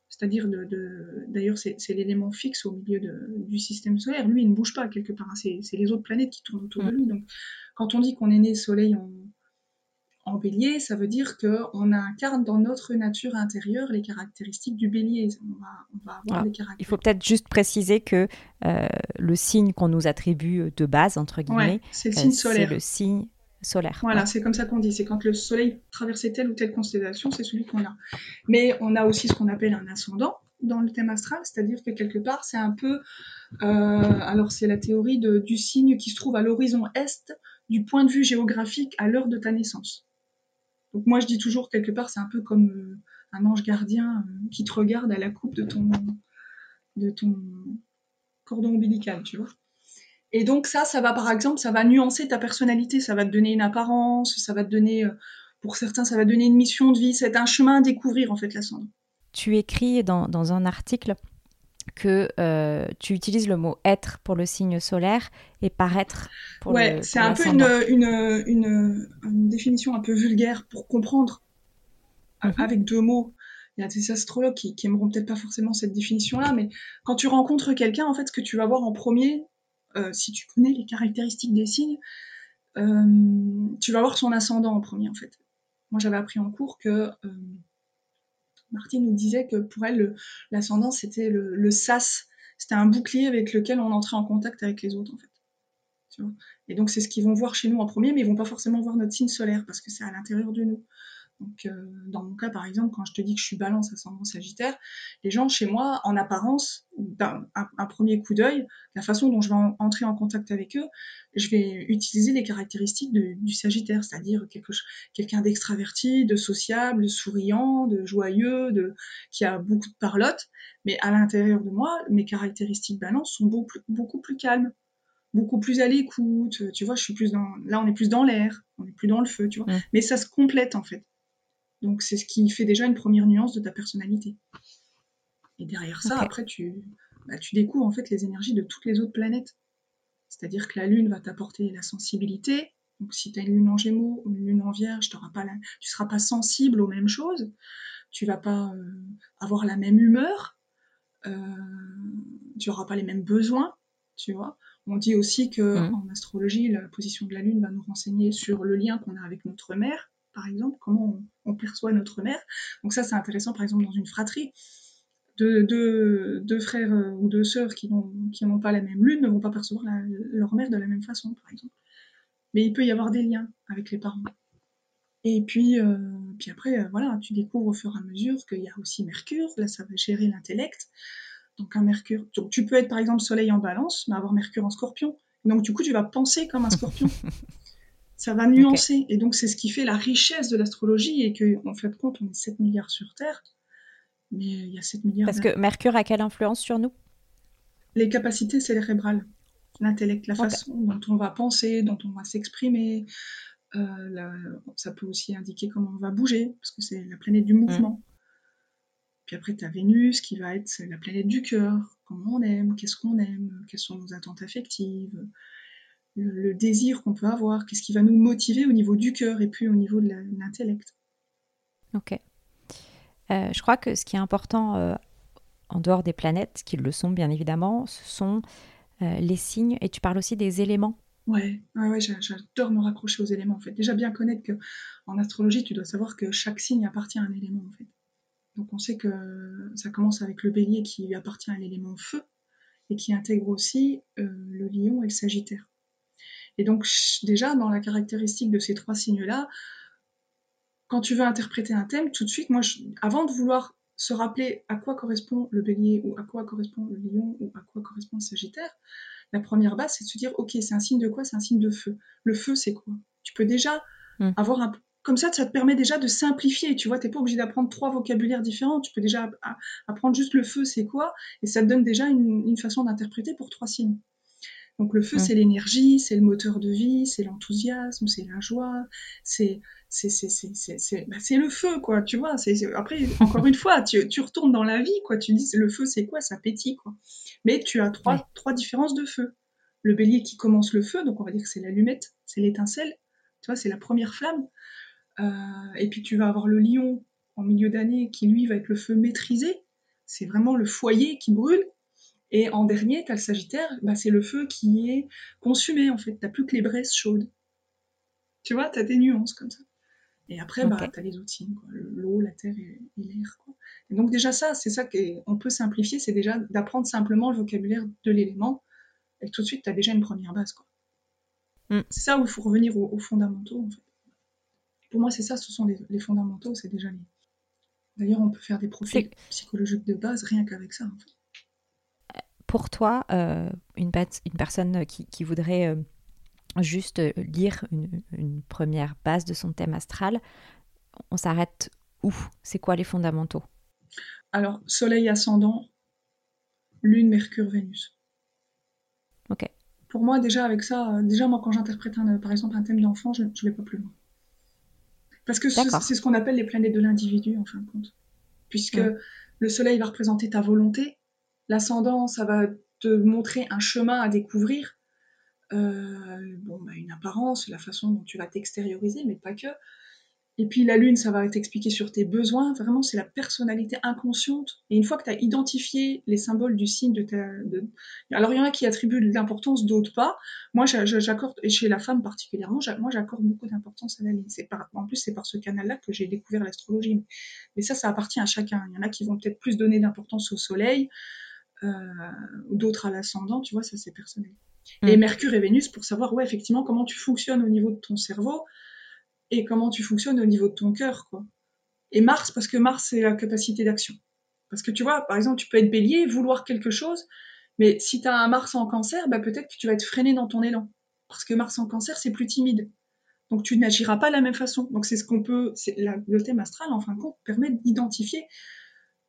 c'est-à-dire de, d'ailleurs c'est, l'élément fixe au milieu du système solaire. Lui, il ne bouge pas quelque part. Hein. C'est, les autres planètes qui tournent autour de mm. lui. Donc, quand on dit qu'on est né Soleil en, en bélier, ça veut dire qu'on incarne dans notre nature intérieure les caractéristiques du bélier. On va, avoir les caractéristiques. Il faut peut-être juste préciser que euh, le signe qu'on nous attribue de base, entre guillemets, c'est le signe solaire. C'est le signe solaire. Voilà, c'est comme ça qu'on dit. C'est quand le soleil traversait telle ou telle constellation, c'est celui qu'on a. Mais on a aussi ce qu'on appelle un ascendant dans le thème astral, c'est-à-dire que quelque part, c'est un peu. Euh, alors, c'est la théorie du signe qui se trouve à l'horizon est du point de vue géographique à l'heure de ta naissance. Donc moi, je dis toujours quelque part, c'est un peu comme euh, un ange gardien euh, qui te regarde à la coupe de ton, de ton cordon ombilical, tu vois. Et donc ça, ça va par exemple, ça va nuancer ta personnalité, ça va te donner une apparence, ça va te donner, euh, pour certains, ça va donner une mission de vie, c'est un chemin à découvrir en fait l'ascendant. Tu écris dans un article que euh, tu utilises le mot être pour le signe solaire et paraître pour ouais, c'est un peu une, une, une, une, définition un peu vulgaire pour comprendre mhm. avec deux mots. Il y a des astrologues qui, qui aimeront peut-être pas forcément cette définition-là, mais quand tu rencontres quelqu'un, en fait, ce que tu vas voir en premier, euh, si tu connais les caractéristiques des signes, euh, tu vas voir son ascendant en premier, en fait. Moi, j'avais appris en cours que Martine nous disait que pour elle, l'ascendant, c'était le, sas, c'était un bouclier avec lequel on entrait en contact avec les autres, en fait. et donc, c'est ce qu'ils vont voir chez nous en premier, mais ils vont pas forcément voir notre signe solaire parce que c'est à l'intérieur de nous. Donc, euh, dans mon cas, par exemple, quand je te dis que je suis balance ascendant sagittaire, les gens chez moi, en apparence, d'un un, premier coup d'œil, la façon dont je vais entrer en contact avec eux, je vais utiliser les caractéristiques du sagittaire, c'est-à-dire quelqu'un d'extraverti, de sociable, de souriant, de joyeux, de, qui a beaucoup de parlotte. Mais à l'intérieur de moi, mes caractéristiques balance sont beaucoup plus, beaucoup plus calmes beaucoup plus à l'écoute, tu vois, je suis plus dans, là on est plus dans l'air, on est plus dans le feu, tu vois, mais ça se complète en fait. Donc c'est ce qui fait déjà une première nuance de ta personnalité. Et derrière ça, après, tu, bah, tu découvres en fait les énergies de toutes les autres planètes. C'est-à-dire que la Lune va t'apporter la sensibilité. Donc si tu as une Lune en Gémeaux ou une Lune en Vierge, pas tu ne seras pas sensible aux mêmes choses. Tu vas pas euh, avoir la même humeur. Euh, tu n'auras pas les mêmes besoins. Tu vois. On dit aussi que mmh. en astrologie, la position de la Lune va nous renseigner sur le lien qu'on a avec notre mère par exemple, comment on, perçoit notre mère. Donc ça, c'est intéressant, par exemple, dans une fratrie. Deux, deux, frères euh, ou deux sœurs qui n'ont pas la même lune ne vont pas percevoir leur mère de la même façon, par exemple. Mais il peut y avoir des liens avec les parents. Et puis, euh, puis après, euh, voilà, tu découvres au fur et à mesure qu'il y a aussi Mercure. Là, ça va gérer l'intellect. Donc un Mercure. Donc tu peux être par exemple Soleil en Balance, mais avoir Mercure en Scorpion. Donc du coup, tu vas penser comme un Scorpion. ça va nuancer. Et donc, c'est ce qui fait la richesse de l'astrologie et qu'en en fait, compte, on est 7 milliards sur Terre, mais il y a 7 milliards. Parce que Mercure a quelle influence sur nous? Les capacités cérébrales, l'intellect, la façon dont on va penser, dont on va s'exprimer. Euh, ça peut aussi indiquer comment on va bouger, parce que c'est la planète du mouvement. Mmh. Puis après, tu as Vénus qui va être la planète du cœur, comment on aime, qu'est-ce qu'on aime, quelles sont nos attentes affectives, le, désir qu'on peut avoir, qu'est-ce qui va nous motiver au niveau du cœur et puis au niveau de l'intellect. Ok. Euh, je crois que ce qui est important euh, en dehors des planètes, qui le sont bien évidemment, ce sont euh, les signes et tu parles aussi des éléments. Ouais, ouais, j'adore me raccrocher aux éléments en fait. Déjà bien connaître que en astrologie, tu dois savoir que chaque signe appartient à un élément en fait. Donc on sait que ça commence avec le bélier qui appartient à l'élément feu et qui intègre aussi le lion et le sagittaire. Et donc déjà, dans la caractéristique de ces trois signes-là, quand tu veux interpréter un thème, tout de suite, moi, avant de vouloir se rappeler à quoi correspond le bélier ou à quoi correspond le lion ou à quoi correspond le sagittaire, la première base, c'est de se dire, ok, c'est un signe de quoi? C'est un signe de feu. Le feu, c'est quoi? Tu peux déjà hmm. avoir un... Comme ça, ça te permet déjà de simplifier, tu vois, tu n'es pas obligé d'apprendre trois vocabulaires différents, tu peux déjà apprendre juste le feu, c'est quoi, et ça te donne déjà une façon d'interpréter pour trois signes. Donc le feu, c'est l'énergie, c'est le moteur de vie, c'est l'enthousiasme, c'est la joie, c'est c'est bah, le feu, quoi, tu vois. Après, encore une fois, tu, tu, retournes dans la vie, quoi. Tu dis, le feu, c'est quoi? Ça pétille, quoi. Mais tu as trois, trois différences de feu. Le bélier qui commence le feu, donc on va dire que c'est l'allumette, c'est l'étincelle, tu vois, c'est la première flamme. Euh, et puis tu vas avoir le lion en milieu d'année qui, lui, va être le feu maîtrisé. C'est vraiment le foyer qui brûle. Et en dernier, tu as le Sagittaire, bah, c'est le feu qui est consumé, en fait. Tu plus que les braises chaudes. Tu vois, tu as des nuances comme ça. Et après, bah, tu as les outils, l'eau, la terre et, l'air. Et donc déjà ça, c'est ça qu'on peut simplifier, c'est déjà d'apprendre simplement le vocabulaire de l'élément. Et tout de suite, tu as déjà une première base. Quoi. Mm. C'est ça où il faut revenir aux, fondamentaux. En fait. Pour moi, c'est ça, ce sont les, fondamentaux, c'est déjà lié. D'ailleurs, on peut faire des profils psychologiques de base rien qu'avec ça. En fait. Pour toi, euh, une, une, personne qui, voudrait... Euh, juste euh, lire une, première base de son thème astral, on s'arrête où? C'est quoi les fondamentaux? Alors, Soleil ascendant, Lune, Mercure, Vénus. Ok. Pour moi, déjà avec ça, déjà moi quand j'interprète par exemple un thème d'enfant, je ne vais pas plus loin. Parce que c'est ce qu'on appelle les planètes de l'individu en fin de compte. Puisque le Soleil va représenter ta volonté, l'ascendant, ça va te montrer un chemin à découvrir, euh, bon, bah, une apparence, la façon dont tu vas t'extérioriser, mais pas que. Et puis la lune, ça va t'expliquer sur tes besoins. Vraiment, c'est la personnalité inconsciente. Et une fois que tu as identifié les symboles du signe de ta... Alors, il y en a qui attribuent de l'importance, d'autres pas. Moi, j'accorde, et chez la femme particulièrement, moi, j'accorde beaucoup d'importance à la lune. Par... En plus, c'est par ce canal-là que j'ai découvert l'astrologie. Mais ça, ça appartient à chacun. Il y en a qui vont peut-être plus donner d'importance au soleil, d'autres à l'ascendant. Tu vois, ça, c'est personnel. Et mm. Mercure et Vénus pour savoir, ouais, effectivement, comment tu fonctionnes au niveau de ton cerveau et comment tu fonctionnes au niveau de ton cœur, quoi. Et Mars, parce que Mars, c'est la capacité d'action. Parce que tu vois, par exemple, tu peux être bélier, vouloir quelque chose, mais si tu as un Mars en cancer, bah, peut-être que tu vas être freiné dans ton élan. Parce que Mars en cancer, c'est plus timide. Donc tu n'agiras pas de la même façon. Donc c'est ce qu'on peut, c'est le thème astral, en fin de compte, permet d'identifier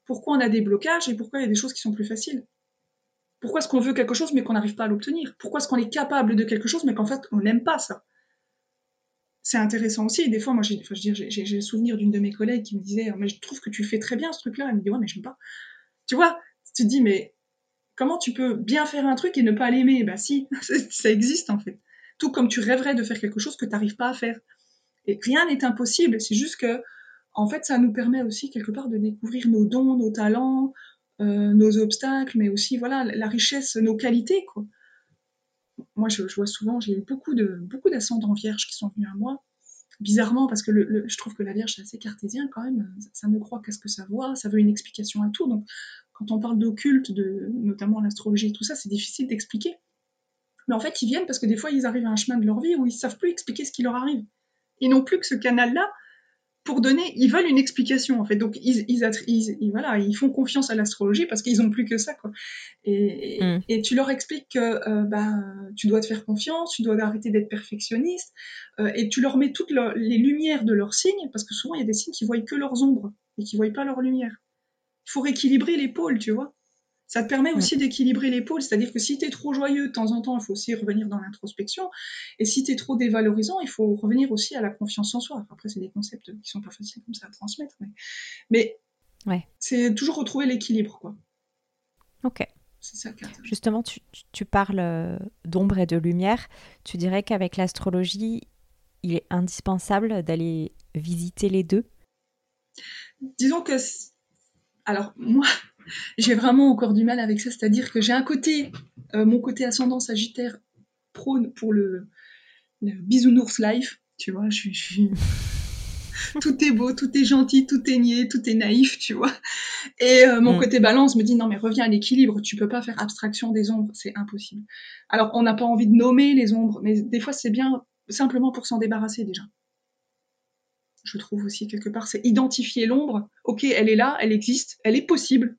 pourquoi on a des blocages et pourquoi il y a des choses qui sont plus faciles. Pourquoi est-ce qu'on veut quelque chose mais qu'on n'arrive pas à l'obtenir? Pourquoi est-ce qu'on est capable de quelque chose mais qu'en fait on n'aime pas ça? C'est intéressant aussi. Des fois, moi, j'ai le souvenir d'une de mes collègues qui me disait mais je trouve que tu fais très bien ce truc-là. Elle me dit ouais mais j'aime pas. Tu vois Tu te dis mais comment tu peux bien faire un truc et ne pas l'aimer? Bah si, ça existe en fait. Tout comme tu rêverais de faire quelque chose que tu n'arrives pas à faire. Et rien n'est impossible. C'est juste que en fait, ça nous permet aussi quelque part de découvrir nos dons, nos talents, euh, nos obstacles, mais aussi voilà la richesse, nos qualités. Quoi. Moi, je, vois souvent, j'ai eu beaucoup de beaucoup d'ascendants vierges qui sont venus à moi. Bizarrement, parce que je trouve que la Vierge, c'est assez cartésien quand même. Ça, ne croit qu'à ce que ça voit, ça veut une explication à tout. Donc, quand on parle d'occulte, de, notamment l'astrologie et tout ça, c'est difficile d'expliquer. Mais en fait, ils viennent parce que des fois, ils arrivent à un chemin de leur vie où ils savent plus expliquer ce qui leur arrive. Ils n'ont plus que ce canal-là pour donner, ils veulent une explication en fait. Donc ils, ils, voilà, ils font confiance à l'astrologie parce qu'ils ont plus que ça quoi. Et, mm. tu leur expliques que euh, bah, tu dois te faire confiance, tu dois arrêter d'être perfectionniste, euh, et tu leur mets toutes les lumières de leurs signes parce que souvent il y a des signes qui voient que leurs ombres et qui voient pas leurs lumières. Il faut rééquilibrer les pôles, tu vois. Ça te permet aussi d'équilibrer pôles, c'est-à-dire que si tu es trop joyeux, de temps en temps, il faut aussi revenir dans l'introspection. Et si tu es trop dévalorisant, il faut revenir aussi à la confiance en soi. Après, c'est des concepts qui sont pas faciles comme ça à transmettre. Mais, ouais. c'est toujours retrouver l'équilibre, quoi. Ok. C'est ça Justement, tu, tu parles euh, d'ombre et de lumière. Tu dirais qu'avec l'astrologie, il est indispensable d'aller visiter les deux? Disons que... Alors, moi, j'ai vraiment encore du mal avec ça. C'est-à-dire que j'ai un côté, euh, mon côté ascendant sagittaire prône pour le, bisounours life. Tu vois, je suis. tout est beau, tout est gentil, tout est niais, tout est naïf, tu vois. Et euh, mon mm. côté balance me dit non mais reviens à l'équilibre, tu peux pas faire abstraction des ombres, c'est impossible. Alors on n'a pas envie de nommer les ombres, mais des fois c'est bien simplement pour s'en débarrasser déjà. Je trouve aussi quelque part, c'est identifier l'ombre. Ok, elle est là, elle existe, elle est possible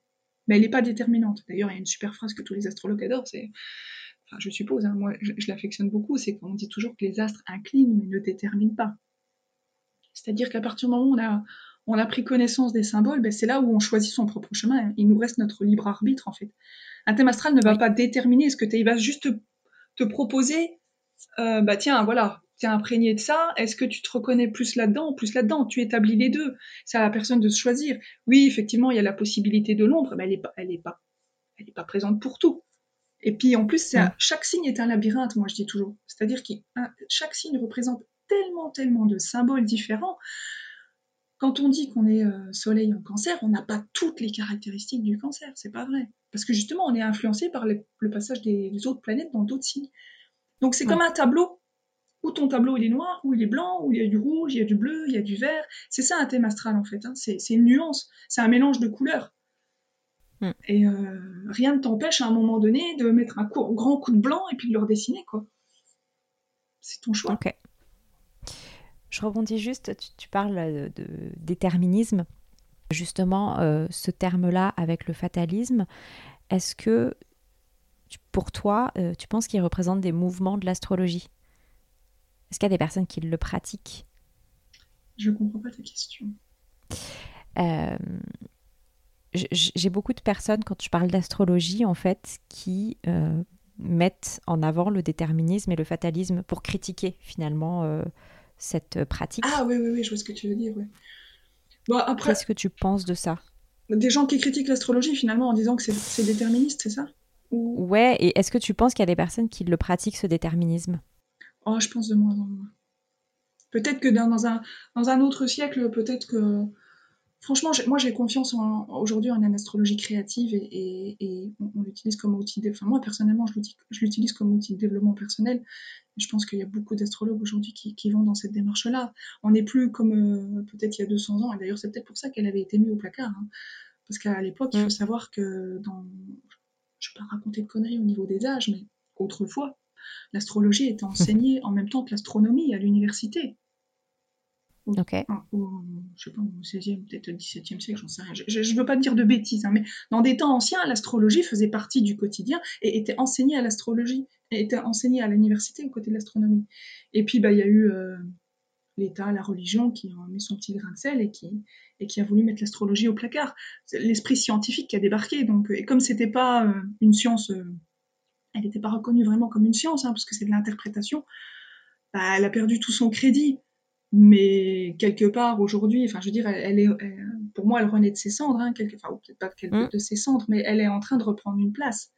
mais elle n'est pas déterminante. D'ailleurs, il y a une super phrase que tous les astrologues adorent, c'est, enfin, je suppose, hein, moi je, l'affectionne beaucoup, c'est qu'on dit toujours que les astres inclinent mais ne déterminent pas. C'est-à-dire qu'à partir du moment où on a, on a pris connaissance des symboles, ben c'est là où on choisit son propre chemin. Il nous reste notre libre arbitre en fait. Un thème astral ne va pas déterminer ce que tu il va juste te, proposer, euh, bah tiens, voilà, tu es imprégné de ça, est-ce que tu te reconnais plus là-dedans ou plus là-dedans Tu établis les deux. C'est à la personne de se choisir. Oui, effectivement, il y a la possibilité de l'ombre, mais elle n'est pas, elle est pas, elle est pas présente pour tout. Et puis en plus, chaque signe est un labyrinthe, moi je dis toujours. C'est-à-dire que chaque signe représente tellement, tellement de symboles différents. Quand on dit qu'on est euh, soleil en cancer, on n'a pas toutes les caractéristiques du cancer, c'est pas vrai. Parce que justement, on est influencé par le passage des, autres planètes dans d'autres signes. Donc c'est comme un tableau, ton tableau il est noir, où il est blanc, où il y a du rouge, il y a du bleu, il y a du vert. C'est ça un thème astral en fait, hein. c'est une nuance, c'est un mélange de couleurs. Hmm. Et euh, rien ne t'empêche à un moment donné de mettre un grand coup de blanc et puis de le redessiner, quoi. C'est ton choix. Ok. Je rebondis juste, tu, parles de, déterminisme. Justement, euh, ce terme-là avec le fatalisme, est-ce que pour toi, euh, tu penses qu'il représente des mouvements de l'astrologie? Est-ce qu'il y a des personnes qui le pratiquent? Je ne comprends pas ta question. Euh, j'ai beaucoup de personnes, quand je parle d'astrologie, en fait, qui mettent en avant le déterminisme et le fatalisme pour critiquer finalement cette pratique. Ah oui, oui, oui, je vois ce que tu veux dire. après, Qu'est-ce que tu penses de ça? Des gens qui critiquent l'astrologie finalement en disant que c'est déterministe, c'est ça? Ouais, et est-ce que tu penses qu'il y a des personnes qui le pratiquent, ce déterminisme? Oh, je pense de moins en moins. Peut-être que dans, un, dans un autre siècle, peut-être que Franchement, moi j'ai confiance aujourd'hui en une astrologie créative et, on, l'utilise comme outil. De, enfin, moi personnellement, je l'utilise comme outil de développement personnel. je pense qu'il y a beaucoup d'astrologues aujourd'hui qui, vont dans cette démarche-là. On n'est plus comme euh, peut-être il y a 200 ans. Et d'ailleurs, c'est peut-être pour ça qu'elle avait été mise au placard. Hein. Parce qu'à l'époque, il faut mm. savoir que dans. Je ne vais pas raconter de conneries au niveau des âges, mais autrefois, l'astrologie était enseignée en même temps que l'astronomie à l'université. Ok. Au, je sais pas, au 16e, peut-être au 17e siècle, j'en sais rien. Je ne veux pas dire de bêtises, hein, mais dans des temps anciens, l'astrologie faisait partie du quotidien et était enseignée à l'astrologie, était enseignée à l'université aux côtés de l'astronomie. Et puis, bah, il y a eu euh, l'État, la religion qui a mis son petit grain de sel et qui, et qui a voulu mettre l'astrologie au placard. C'est l'esprit scientifique qui a débarqué. Donc, et comme c'était pas euh, une science, euh, elle n'était pas reconnue vraiment comme une science, hein, parce que c'est de l'interprétation, bah, elle a perdu tout son crédit mais quelque part aujourd'hui, enfin je veux dire, elle, est, pour moi, elle renaît de ses cendres, hein, quelque, enfin peut-être pas mm. de ses cendres, mais elle est en train de reprendre une place.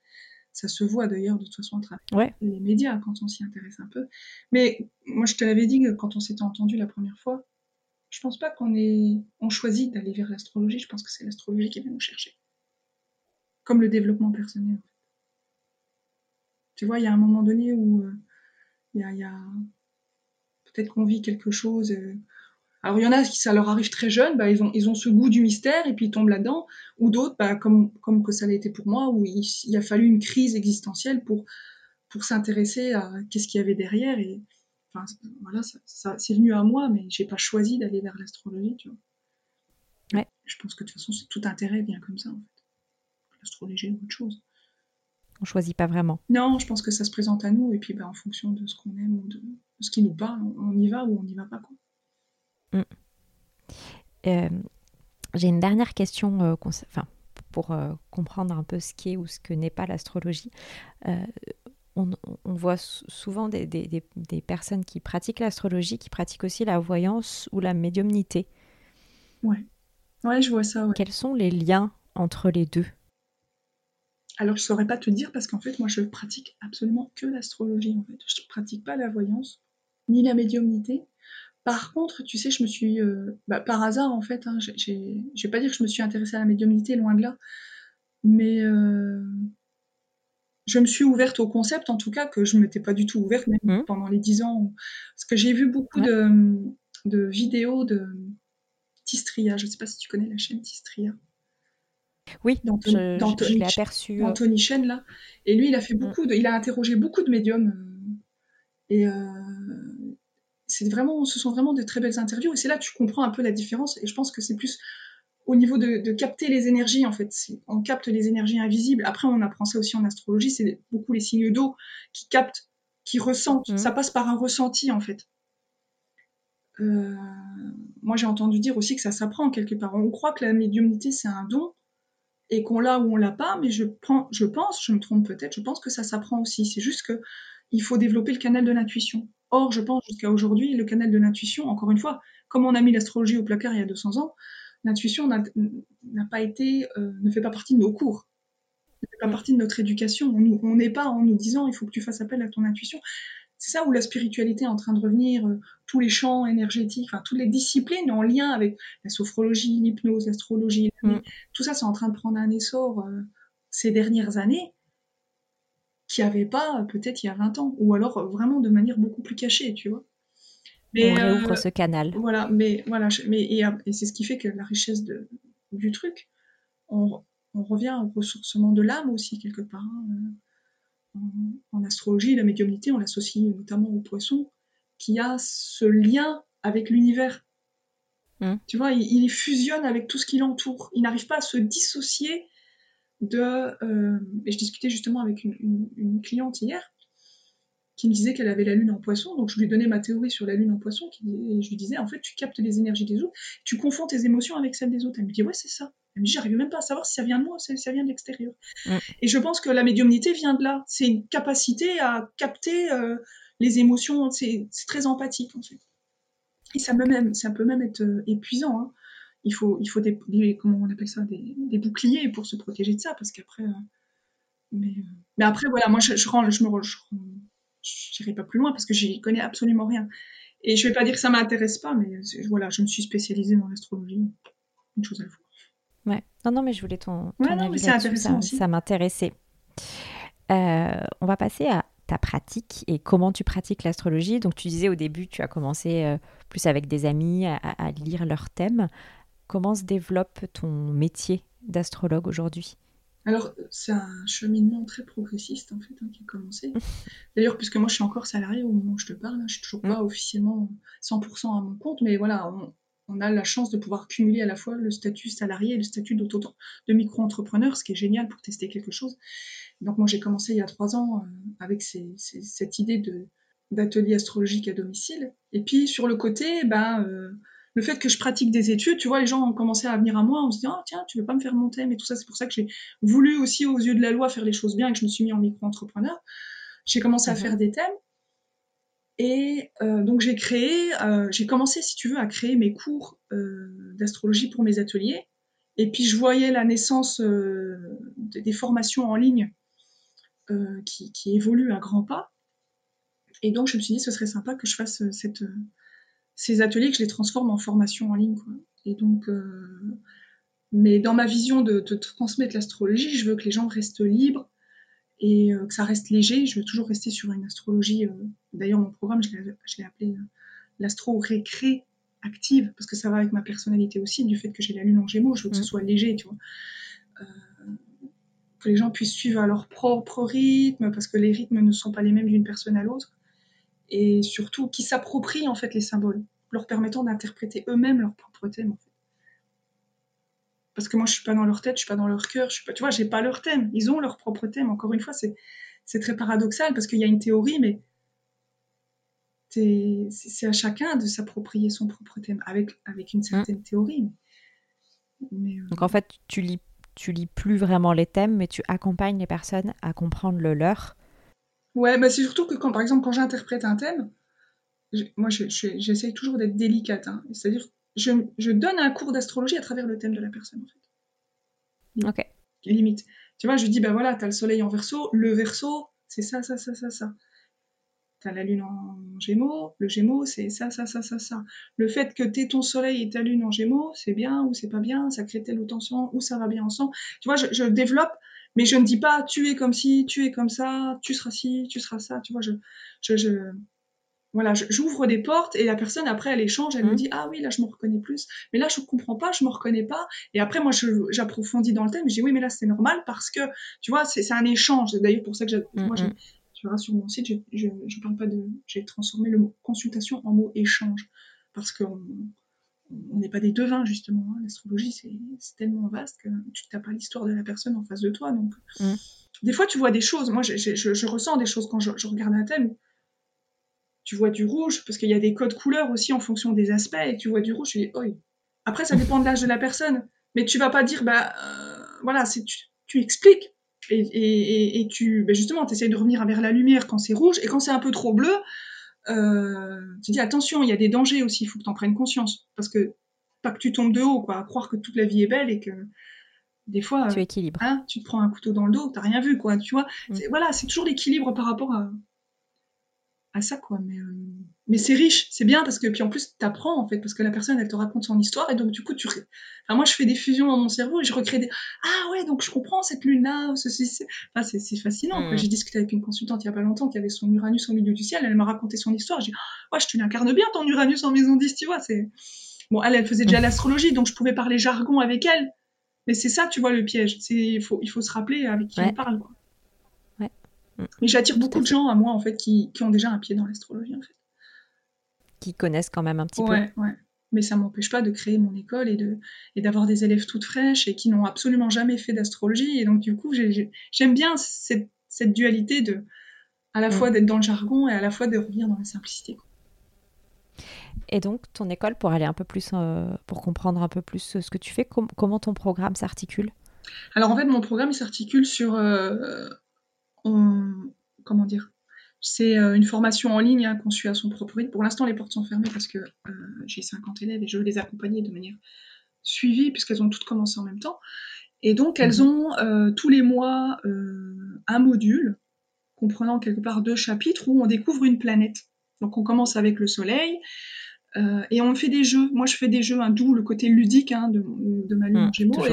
Ça se voit d'ailleurs de toute façon à travers les médias quand on s'y intéresse un peu. Mais moi, je te l'avais dit quand on s'était entendu la première fois, je pense pas qu'on ait, on choisit d'aller vers l'astrologie. Je pense que c'est l'astrologie qui vient nous chercher, comme le développement personnel. Tu vois, il y a un moment donné où euh, il y a peut-être qu'on vit quelque chose. Euh. Alors il y en a qui ça leur arrive très jeune, bah, ils, ont, ils ont ce goût du mystère et puis ils tombent là-dedans, ou d'autres, bah, comme, comme que ça l'a été pour moi, où il, a fallu une crise existentielle pour, pour s'intéresser à qu'est-ce qu'il y avait derrière. Et enfin, voilà, ça, c'est venu à moi, mais j'ai pas choisi d'aller vers l'astrologie, tu vois. Ouais. Je pense que de toute façon, c'est tout intérêt vient comme ça, en fait. L'astrologie ou autre chose. On choisit pas vraiment. Non, je pense que ça se présente à nous, et puis bah, en fonction de ce qu'on aime ou de, ce qui nous parle, on y va ou on n'y va pas. Quoi. Mm. Euh, j'ai une dernière question euh, enfin, pour euh, comprendre un peu ce qu'est ou ce que n'est pas l'astrologie. On, voit souvent des, des, des, personnes qui pratiquent l'astrologie, qui pratiquent aussi la voyance ou la médiumnité. Ouais, ouais je vois ça. Quels sont les liens entre les deux? Alors je saurais pas te dire parce qu'en fait moi je pratique absolument que l'astrologie en fait. Je pratique pas la voyance ni la médiumnité. Par contre, tu sais, je me suis, euh, bah, par hasard en fait, hein, je vais pas dire que je me suis intéressée à la médiumnité, loin de là, mais euh, je me suis ouverte au concept, en tout cas, que je ne m'étais pas du tout ouverte même mmh. pendant les dix ans. Parce que j'ai vu beaucoup de, vidéos de Tistria. Je ne sais pas si tu connais la chaîne Tistria. Oui, je, l'ai aperçu. Euh. Anthony Chen, là. Et lui, il a fait mmh. beaucoup de, il a interrogé beaucoup de médiums et euh, c'est vraiment, ce sont vraiment de très belles interviews. Et c'est là que tu comprends un peu la différence. Et je pense que c'est plus au niveau de, capter les énergies, en fait. On capte les énergies invisibles. Après, on apprend ça aussi en astrologie. C'est beaucoup les signes d'eau qui captent, qui ressentent. Mmh. Ça passe par un ressenti, en fait. Euh, moi, j'ai entendu dire aussi que ça s'apprend quelque part. On croit que la médiumnité, c'est un don et qu'on l'a ou on l'a pas, mais je, prends, je pense, je me trompe peut-être, je pense que ça s'apprend aussi. C'est juste que il faut développer le canal de l'intuition. Or, je pense jusqu'à aujourd'hui, le canal de l'intuition, encore une fois, comme on a mis l'astrologie au placard il y a 200 ans, l'intuition n'a pas été, euh, ne fait pas partie de nos cours, ne fait pas mm. partie de notre éducation. On n'est pas en nous disant il faut que tu fasses appel à ton intuition. C'est ça où la spiritualité est en train de revenir, euh, tous les champs énergétiques, enfin toutes les disciplines en lien avec la sophrologie, l'hypnose, l'astrologie, mm. tout ça c'est en train de prendre un essor euh, ces dernières années qui avait pas peut-être il y a 20 ans, ou alors vraiment de manière beaucoup plus cachée, tu vois. Mais, on réouvre ce canal. Voilà, mais voilà, mais et, c'est ce qui fait que la richesse de, du truc, on, on revient au ressourcement de l'âme aussi quelque part. Hein. En, astrologie, la médiumnité, on l'associe notamment au poisson, qui a ce lien avec l'univers. Hmm. Tu vois, il, il, fusionne avec tout ce qui l'entoure. Il n'arrive pas à se dissocier de. Euh, et je discutais justement avec une, cliente hier qui me disait qu'elle avait la lune en poisson, donc je lui donnais ma théorie sur la lune en poisson, et je lui disais en fait tu captes les énergies des autres, tu confonds tes émotions avec celles des autres. Elle me dit ouais c'est ça. Elle me dit j'arrive même pas à savoir si ça vient de moi ou si ça vient de l'extérieur. Mm. Et je pense que la médiumnité vient de là. C'est une capacité à capter euh, les émotions, c'est très empathique en fait. Et ça peut même, ça peut même être euh, épuisant. Hein il faut, il faut des, comment on appelle ça, des, des, boucliers pour se protéger de ça, parce qu'après, euh, mais, mais, après voilà, moi je, je, rends, je me, je pas plus loin parce que j'y connais absolument rien. Et je vais pas dire que ça m'intéresse pas, mais voilà, je me suis spécialisée dans l'astrologie, une chose à la fois. Non, non, mais je voulais ton, ton avis ça, ça m'intéressait. Euh, on va passer à ta pratique et comment tu pratiques l'astrologie. Donc tu disais au début, tu as commencé plus avec des amis à, à lire leurs thèmes. Comment se développe ton métier d'astrologue aujourd'hui? Alors, c'est un cheminement très progressiste, en fait, hein, qui a commencé. D'ailleurs, puisque moi, je suis encore salariée au moment où je te parle, hein, je suis toujours pas mm. officiellement 100% à mon compte, mais voilà, on, a la chance de pouvoir cumuler à la fois le statut salarié et le statut de micro-entrepreneur, ce qui est génial pour tester quelque chose. Donc, moi, j'ai commencé il y a trois ans euh, avec cette idée d'atelier astrologique à domicile. Et puis, sur le côté, ben... Euh, le fait que je pratique des études, tu vois, les gens ont commencé à venir à moi en se disant, ah, tiens, tu veux pas me faire mon thème et tout ça. C'est pour ça que j'ai voulu aussi, aux yeux de la loi, faire les choses bien et que je me suis mis en micro-entrepreneur. J'ai commencé à mhm. faire des thèmes. Et euh, donc j'ai créé, euh, j'ai commencé, si tu veux, à créer mes cours euh, d'astrologie pour mes ateliers. Et puis je voyais la naissance des formations en ligne qui, évoluent à grands pas. Et donc je me suis dit, ce serait sympa que je fasse ces ateliers que je les transforme en formation en ligne. Et donc, mais dans ma vision de, transmettre l'astrologie, je veux que les gens restent libres et euh, que ça reste léger. Je veux toujours rester sur une astrologie. Euh, d'ailleurs, mon programme, je l'ai appelé l'astro récré active parce que ça va avec ma personnalité aussi, du fait que j'ai la lune en Gémeaux. Je veux que ce mmh. soit léger, tu vois. que les gens puissent suivre à leur propre rythme parce que les rythmes ne sont pas les mêmes d'une personne à l'autre et surtout qui s'approprient en fait les symboles, leur permettant d'interpréter eux-mêmes leur propre thème. En fait. Parce que moi, je suis pas dans leur tête, je suis pas dans leur cœur, je suis pas, tu vois, j'ai pas leur thème. Ils ont leur propre thème. Encore une fois, c'est c'est très paradoxal parce qu'il y a une théorie, mais c'est à chacun de s'approprier son propre thème avec avec une certaine mmh. théorie. Euh, Donc en fait, tu lis tu lis plus vraiment les thèmes, mais tu accompagnes les personnes à comprendre le leur Ouais, bah c'est surtout que quand, par exemple, quand j'interprète un thème, moi, j'essaye toujours d'être délicate. Hein. C'est-à-dire, je, je, donne un cours d'astrologie à travers le thème de la personne, en fait. Ok. Limite. Tu vois, je dis, ben voilà, t'as le soleil en verso, le verso, c'est ça, ça, ça, ça, ça. T'as la lune en gémeaux, le gémeaux, c'est ça, ça, ça, ça, ça. Le fait que t'aies ton soleil et ta lune en gémeaux, c'est bien ou c'est pas bien, ça crée telle ou tension, ou ça va bien ensemble. Tu vois, je, je développe mais je ne dis pas tu es comme ci, tu es comme ça, tu seras ci, tu seras ça. Tu vois, je, je, je voilà, j'ouvre des portes et la personne après elle échange, elle me mmh. dit ah oui là je me reconnais plus, mais là je comprends pas, je me reconnais pas. Et après moi j'approfondis dans le thème, je dis oui mais là c'est normal parce que tu vois c'est un échange. D'ailleurs pour ça que mmh, moi mmh. tu verras sur mon site je, je, je parle pas de j'ai transformé le mot consultation en mot échange parce que on n'est pas des devins justement. Hein. L'astrologie, c'est tellement vaste que tu n'as pas l'histoire de la personne en face de toi. Donc, mm. des fois, tu vois des choses. Moi, je, ressens des choses quand je, regarde un thème. Tu vois du rouge, parce qu'il y a des codes couleurs aussi en fonction des aspects, et tu vois du rouge, tu dis, oi. Après, ça dépend de l'âge de la personne, mais tu vas pas dire, bah, euh, voilà, tu, tu expliques. Et, et, et, tu, bah justement, tu essayes de revenir vers la lumière quand c'est rouge, et quand c'est un peu trop bleu, euh, tu dis attention, il y a des dangers aussi, il faut que tu en prennes conscience. Parce que pas que tu tombes de haut, quoi, à croire que toute la vie est belle et que des fois, tu équilibres. Hein, tu te prends un couteau dans le dos, t'as rien vu, quoi, tu vois. Mm. Voilà, c'est toujours l'équilibre par rapport à, à ça, quoi. Mais, euh, mais c'est riche, c'est bien parce que, puis en plus, t'apprends, en fait, parce que la personne, elle te raconte son histoire, et donc, du coup, tu. Enfin, moi, je fais des fusions dans mon cerveau et je recrée des. Ah ouais, donc je comprends cette lune-là, ceci, c'est. Enfin, c'est fascinant. Mm. J'ai discuté avec une consultante il y a pas longtemps qui avait son Uranus au milieu du ciel, elle m'a raconté son histoire. J'ai ouais, je te l'incarne bien ton Uranus en maison 10, tu vois, c'est. Bon, elle, elle faisait déjà mm. l'astrologie, donc je pouvais parler jargon avec elle. Mais c'est ça, tu vois, le piège. Il faut, il faut se rappeler avec qui on parle, quoi. Mais j'attire beaucoup de gens à moi, en fait, qui, qui, ont déjà un pied dans l'astrologie, en fait. Qui connaissent quand même un petit peu. Ouais. Mais ça m'empêche pas de créer mon école et de et d'avoir des élèves toutes fraîches et qui n'ont absolument jamais fait d'astrologie. Et donc, du coup, j'aime bien cette, cette, dualité de à la mm. fois d'être dans le jargon et à la fois de revenir dans la simplicité. Et donc, ton école, pour aller un peu plus, euh, pour comprendre un peu plus ce que tu fais, comment ton programme s'articule? Alors, en fait, mon programme s'articule sur euh, comment dire c'est euh, une formation en ligne hein, conçue à son propre rythme. Pour l'instant, les portes sont fermées parce que euh, j'ai 50 élèves et je veux les accompagner de manière suivie puisqu'elles ont toutes commencé en même temps. Et donc, elles mhm. ont euh, tous les mois un module comprenant quelque part deux chapitres où on découvre une planète. Donc, on commence avec le Soleil, et on fait des jeux. Moi, je fais des jeux, un d'où le côté ludique hein, de, de, ma lune mmh, Gémeaux,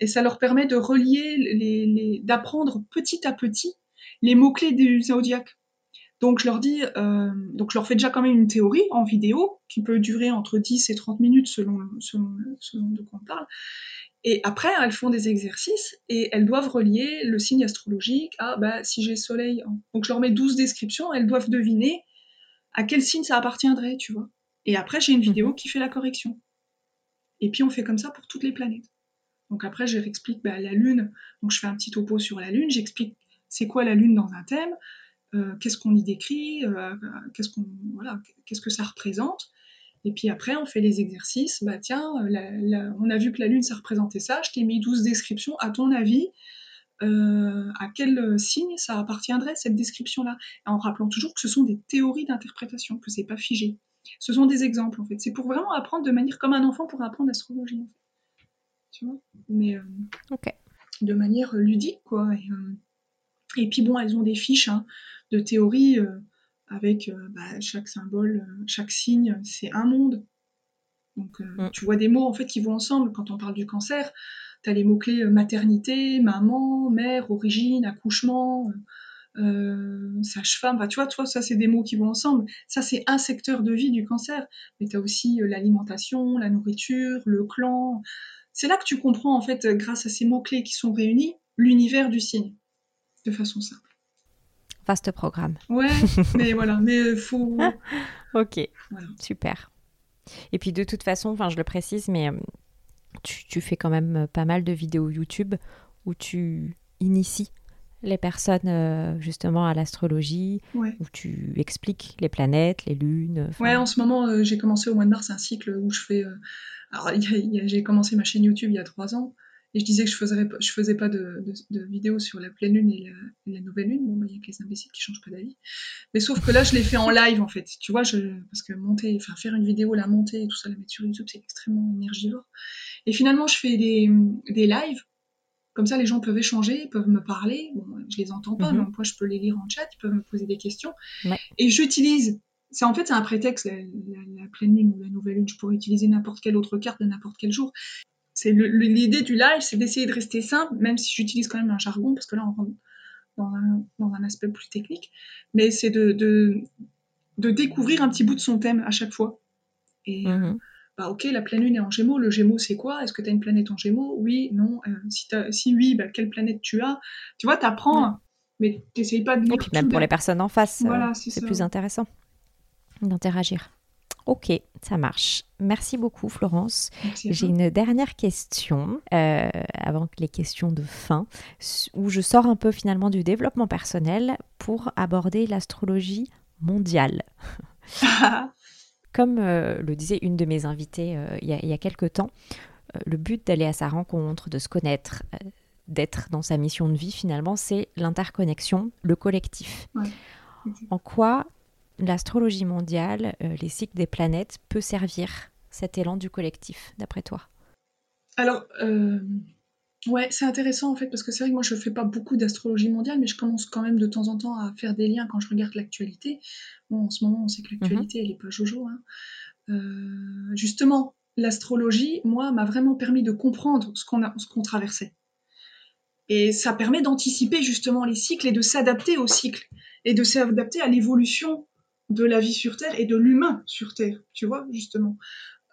et, ça leur permet de relier, les d'apprendre petit à petit les mots-clés du zodiaque. Donc je leur dis, euh, donc je leur fais déjà quand même une théorie en vidéo qui peut durer entre 10 et 30 minutes selon, selon, selon de quoi on parle. Et après, elles font des exercices et elles doivent relier le signe astrologique à bah, si j'ai soleil. Donc je leur mets 12 descriptions, elles doivent deviner à quel signe ça appartiendrait, tu vois. Et après, j'ai une vidéo mhm. qui fait la correction. Et puis on fait comme ça pour toutes les planètes. Donc après, je explique bah, la Lune. Donc je fais un petit topo sur la Lune, j'explique c'est quoi la Lune dans un thème, euh, qu'est-ce qu'on y décrit, euh, qu'est-ce qu'on voilà, qu'est-ce que ça représente? Et puis après, on fait les exercices. Bah tiens, on a vu que la Lune, ça représentait ça. Je t'ai mis 12 descriptions. À ton avis, euh, à quel signe ça appartiendrait cette description-là? En rappelant toujours que ce sont des théories d'interprétation, que c'est pas figé. Ce sont des exemples en fait. C'est pour vraiment apprendre de manière comme un enfant pour apprendre l'astrologie. En fait. Tu vois? Mais de manière ludique quoi. Et, et puis bon, elles ont des fiches hein, de théorie euh, avec euh, bah, chaque symbole, euh, chaque signe, c'est un monde. Donc mm. tu vois des mots en fait qui vont ensemble. Quand on parle du cancer, tu as les mots-clés maternité, maman, mère, origine, accouchement, sage-femme. tu vois, toi, ça c'est des mots qui vont ensemble. Ça c'est un secteur de vie du cancer. Mais tu as aussi l'alimentation, la nourriture, le clan. C'est là que tu comprends en fait, grâce à ces mots-clés qui sont réunis, l'univers du signe de façon simple. Vaste programme. Ouais, mais voilà, mais faut. ok, super. Et puis de toute façon, enfin je le précise, mais euh, tu, fais quand même euh, pas mal de vidéos YouTube où tu inities les personnes euh, justement à l'astrologie, où tu expliques les planètes, les lunes. Ouais, en ce moment, j'ai commencé au mois de mars un cycle où je fais. Alors, j'ai commencé ma chaîne YouTube il y a trois ans. Et je disais que je faisais, je faisais pas de, de, vidéos sur la pleine lune et la, nouvelle lune. Bon, bah, il y a quelques imbéciles qui changent pas d'avis. Mais sauf que là, je l'ai fait en live, en fait. Tu vois, je, parce que monter, enfin, faire une vidéo, la monter et tout ça, la mettre sur YouTube, c'est extrêmement énergivore. Et finalement, je fais des, des lives. Comme ça, les gens peuvent échanger, peuvent me parler. Bon, je les entends pas, mhm. mais moi, je peux les lire en chat, ils peuvent me poser des questions. Et j'utilise c'est en fait c'est un prétexte la, la, pleine lune ou la nouvelle lune je pourrais utiliser n'importe quelle autre carte de n'importe quel jour c'est l'idée du live, c'est d'essayer de rester simple, même si j'utilise quand même un jargon, parce que là, on rentre dans un, aspect plus technique. Mais c'est de, de, découvrir un petit bout de son thème à chaque fois. Et, mhm. bah, ok, la pleine lune est en gémeaux. Le gémeaux, c'est quoi? Est-ce que tu as une planète en gémeaux? Oui, non. Euh, si, si, oui, bah, quelle planète tu as? Tu vois, tu apprends, mais tu pas de lire. Et puis même pour les personnes en face, euh, c'est plus intéressant d'interagir. Ok, ça marche. Merci beaucoup Florence. J'ai une dernière question, euh, avant les questions de fin, où je sors un peu finalement du développement personnel pour aborder l'astrologie mondiale. Comme euh, le disait une de mes invitées euh, il, y a, quelques temps, le but d'aller à sa rencontre, de se connaître, d'être dans sa mission de vie finalement, c'est l'interconnexion, le collectif. En quoi l'astrologie mondiale, euh, les cycles des planètes, peut servir cet élan du collectif, d'après toi? Alors, euh, ouais, c'est intéressant en fait, parce que c'est vrai que moi je fais pas beaucoup d'astrologie mondiale, mais je commence quand même de temps en temps à faire des liens quand je regarde l'actualité. Bon, en ce moment, on sait que l'actualité, elle est pas jojo. Hein. Euh, justement, l'astrologie, moi, m'a vraiment permis de comprendre ce qu'on ce qu'on traversait. Et ça permet d'anticiper justement les cycles et de s'adapter aux cycles et de s'adapter à l'évolution de la vie sur Terre et de l'humain sur Terre, tu vois, justement.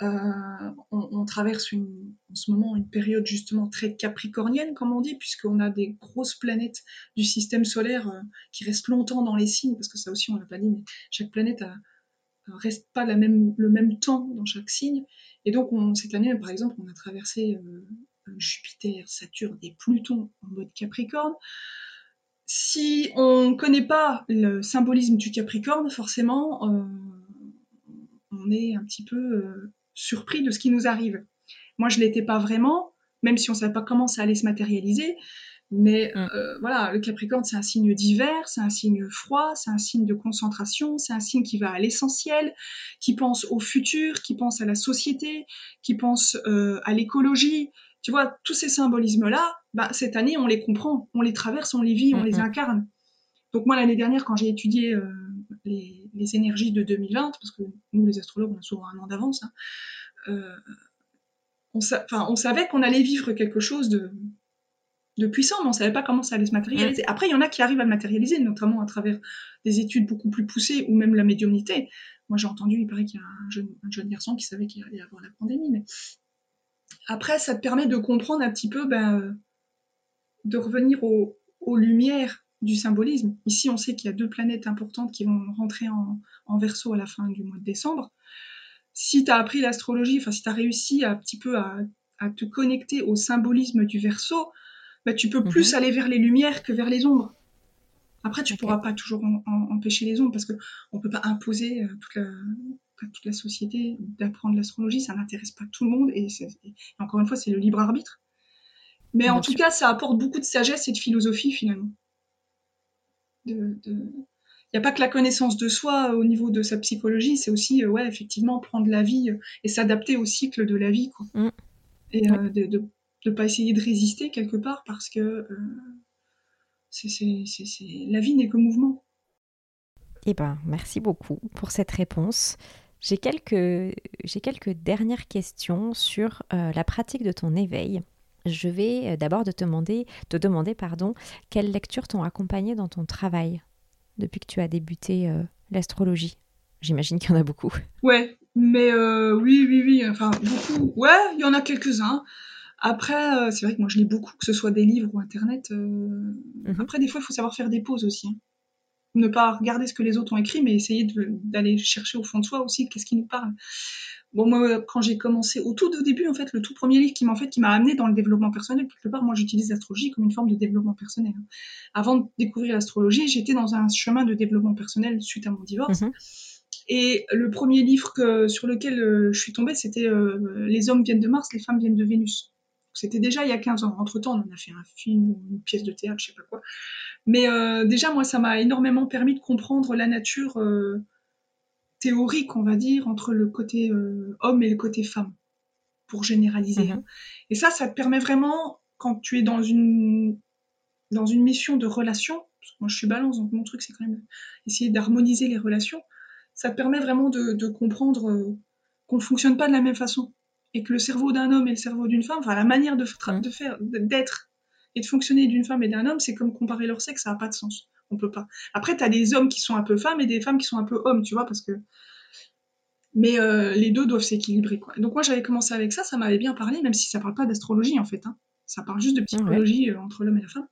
Euh, on, traverse en ce moment une période justement très capricornienne, comme on dit, puisqu'on a des grosses planètes du système solaire euh, qui restent longtemps dans les signes, parce que ça aussi on l'a pas dit, mais chaque planète a, reste pas le même temps dans chaque signe. Et donc on, cette année, par exemple, on a traversé euh, Jupiter, Saturne et Pluton en mode Capricorne. Si on ne connaît pas le symbolisme du Capricorne, forcément, euh, on est un petit peu euh, surpris de ce qui nous arrive. Moi, je l'étais pas vraiment, même si on ne savait pas comment ça allait se matérialiser. Mais mm. euh, voilà, le Capricorne, c'est un signe d'hiver, c'est un signe froid, c'est un signe de concentration, c'est un signe qui va à l'essentiel, qui pense au futur, qui pense à la société, qui pense à l'écologie, tu vois, tous ces symbolismes-là, bah, cette année, on les comprend, on les traverse, on les vit, on les incarne. Donc moi, l'année dernière, quand j'ai étudié euh, les, énergies de 2020, parce que nous, les astrologues, on a souvent un an d'avance, hein, euh, on, savait qu'on allait vivre quelque chose de, puissant, mais on savait pas comment ça allait se matérialiser. Après, il y en a qui arrivent à le matérialiser, notamment à travers des études beaucoup plus poussées ou même la médiumnité. Moi, j'ai entendu, il paraît qu'il y a un jeune, un jeune garçon qui savait qu'il allait avoir la pandémie, mais après, ça te permet de comprendre un petit peu, ben, de revenir aux, lumières du symbolisme. Ici, on sait qu'il y a deux planètes importantes qui vont rentrer en, en verso à la fin du mois de décembre. Si tu as appris l'astrologie, enfin, si tu as réussi un petit peu à, te connecter au symbolisme du verso, ben, tu peux plus mhm. aller vers les lumières que vers les ombres. Après, tu ne pourras pas toujours empêcher les ombres parce qu'on ne peut pas imposer euh, toute la, toute la société d'apprendre l'astrologie, ça n'intéresse pas tout le monde et, encore une fois c'est le libre arbitre. Mais en tout cas, ça apporte beaucoup de sagesse et de philosophie finalement. Il n'y a pas que la connaissance de soi au niveau de sa psychologie, c'est aussi, euh, ouais, effectivement, prendre la vie euh, et s'adapter au cycle de la vie, quoi. Mm. Et euh, de ne pas essayer de résister quelque part parce que c'est, la vie n'est que mouvement. Eh ben, merci beaucoup pour cette réponse. J'ai quelques, dernières questions sur euh, la pratique de ton éveil. Je vais euh, d'abord te demander, te demander pardon, quelles lectures t'ont accompagné dans ton travail depuis que tu as débuté euh, l'astrologie. J'imagine qu'il y en a beaucoup. Ouais, mais oui, oui, oui, enfin beaucoup. Ouais, il y en a quelques-uns. Après, c'est vrai que moi je lis beaucoup, que ce soit des livres ou Internet. Mhm. Après, des fois, il faut savoir faire des pauses aussi. Hein ne pas regarder ce que les autres ont écrit, mais essayer d'aller chercher au fond de soi aussi qu'est-ce qui nous parle. Bon, moi, quand j'ai commencé, au tout début, en fait, le tout premier livre qui m'a fait, qui m'a amené dans le développement personnel, quelque part, moi, j'utilise l'astrologie comme une forme de développement personnel. Avant de découvrir l'astrologie, j'étais dans un chemin de développement personnel suite à mon divorce. Mhm. Et le premier livre que, sur lequel euh, je suis tombée, c'était euh, Les hommes viennent de Mars, les femmes viennent de Vénus. C'était déjà il y a 15 ans. Entre-temps, on en a fait un film ou une pièce de théâtre, je sais pas quoi. Mais euh, déjà, moi, ça m'a énormément permis de comprendre la nature euh, théorique, on va dire, entre le côté euh, homme et le côté femme, pour généraliser. Hein. Mhm. Et ça, ça te permet vraiment, quand tu es dans une, dans une mission de relation, moi je suis balance, donc mon truc c'est quand même essayer d'harmoniser les relations, ça te permet vraiment de, de comprendre qu'on ne fonctionne pas de la même façon. Et que le cerveau d'un homme et le cerveau d'une femme, enfin la manière de, de faire, d'être et de fonctionner d'une femme et d'un homme, c'est comme comparer leur sexe, ça n'a pas de sens. On peut pas. Après, tu as des hommes qui sont un peu femmes et des femmes qui sont un peu hommes, tu vois, parce que. Mais euh, les deux doivent s'équilibrer, quoi. Donc, moi, j'avais commencé avec ça, ça m'avait bien parlé, même si ça parle pas d'astrologie, en fait. Hein. Ça parle juste de psychologie euh, entre l'homme et la femme.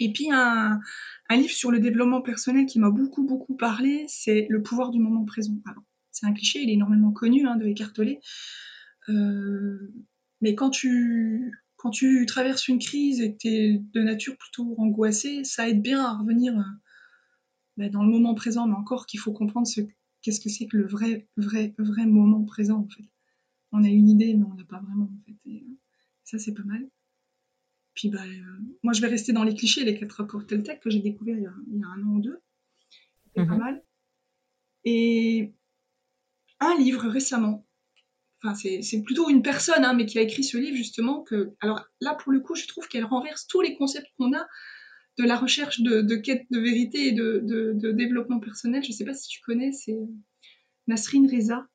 Et puis, un, un, livre sur le développement personnel qui m'a beaucoup, beaucoup parlé, c'est Le pouvoir du moment présent. Alors, c'est un cliché, il est énormément connu hein, de Eckhart Tolle. Euh, mais quand tu, quand tu traverses une crise et que tu es de nature plutôt angoissée, ça aide bien à revenir euh, bah, dans le moment présent, mais encore qu'il faut comprendre ce qu'est-ce que c'est que le vrai, vrai, vrai moment présent en fait. On a une idée, mais on l'a pas vraiment en fait. Et, euh, ça, c'est pas mal. Puis bah, euh, moi, je vais rester dans les clichés, les quatre rapports Teltec que j'ai découvert il y, a, un an ou deux. C'est pas mhm. mal. Et un livre récemment, enfin c'est plutôt une personne, hein, mais qui a écrit ce livre justement, que, alors là pour le coup, je trouve qu'elle renverse tous les concepts qu'on a de la recherche de, quête de vérité et de, développement personnel. Je ne sais pas si tu connais, c'est Nasrine Reza.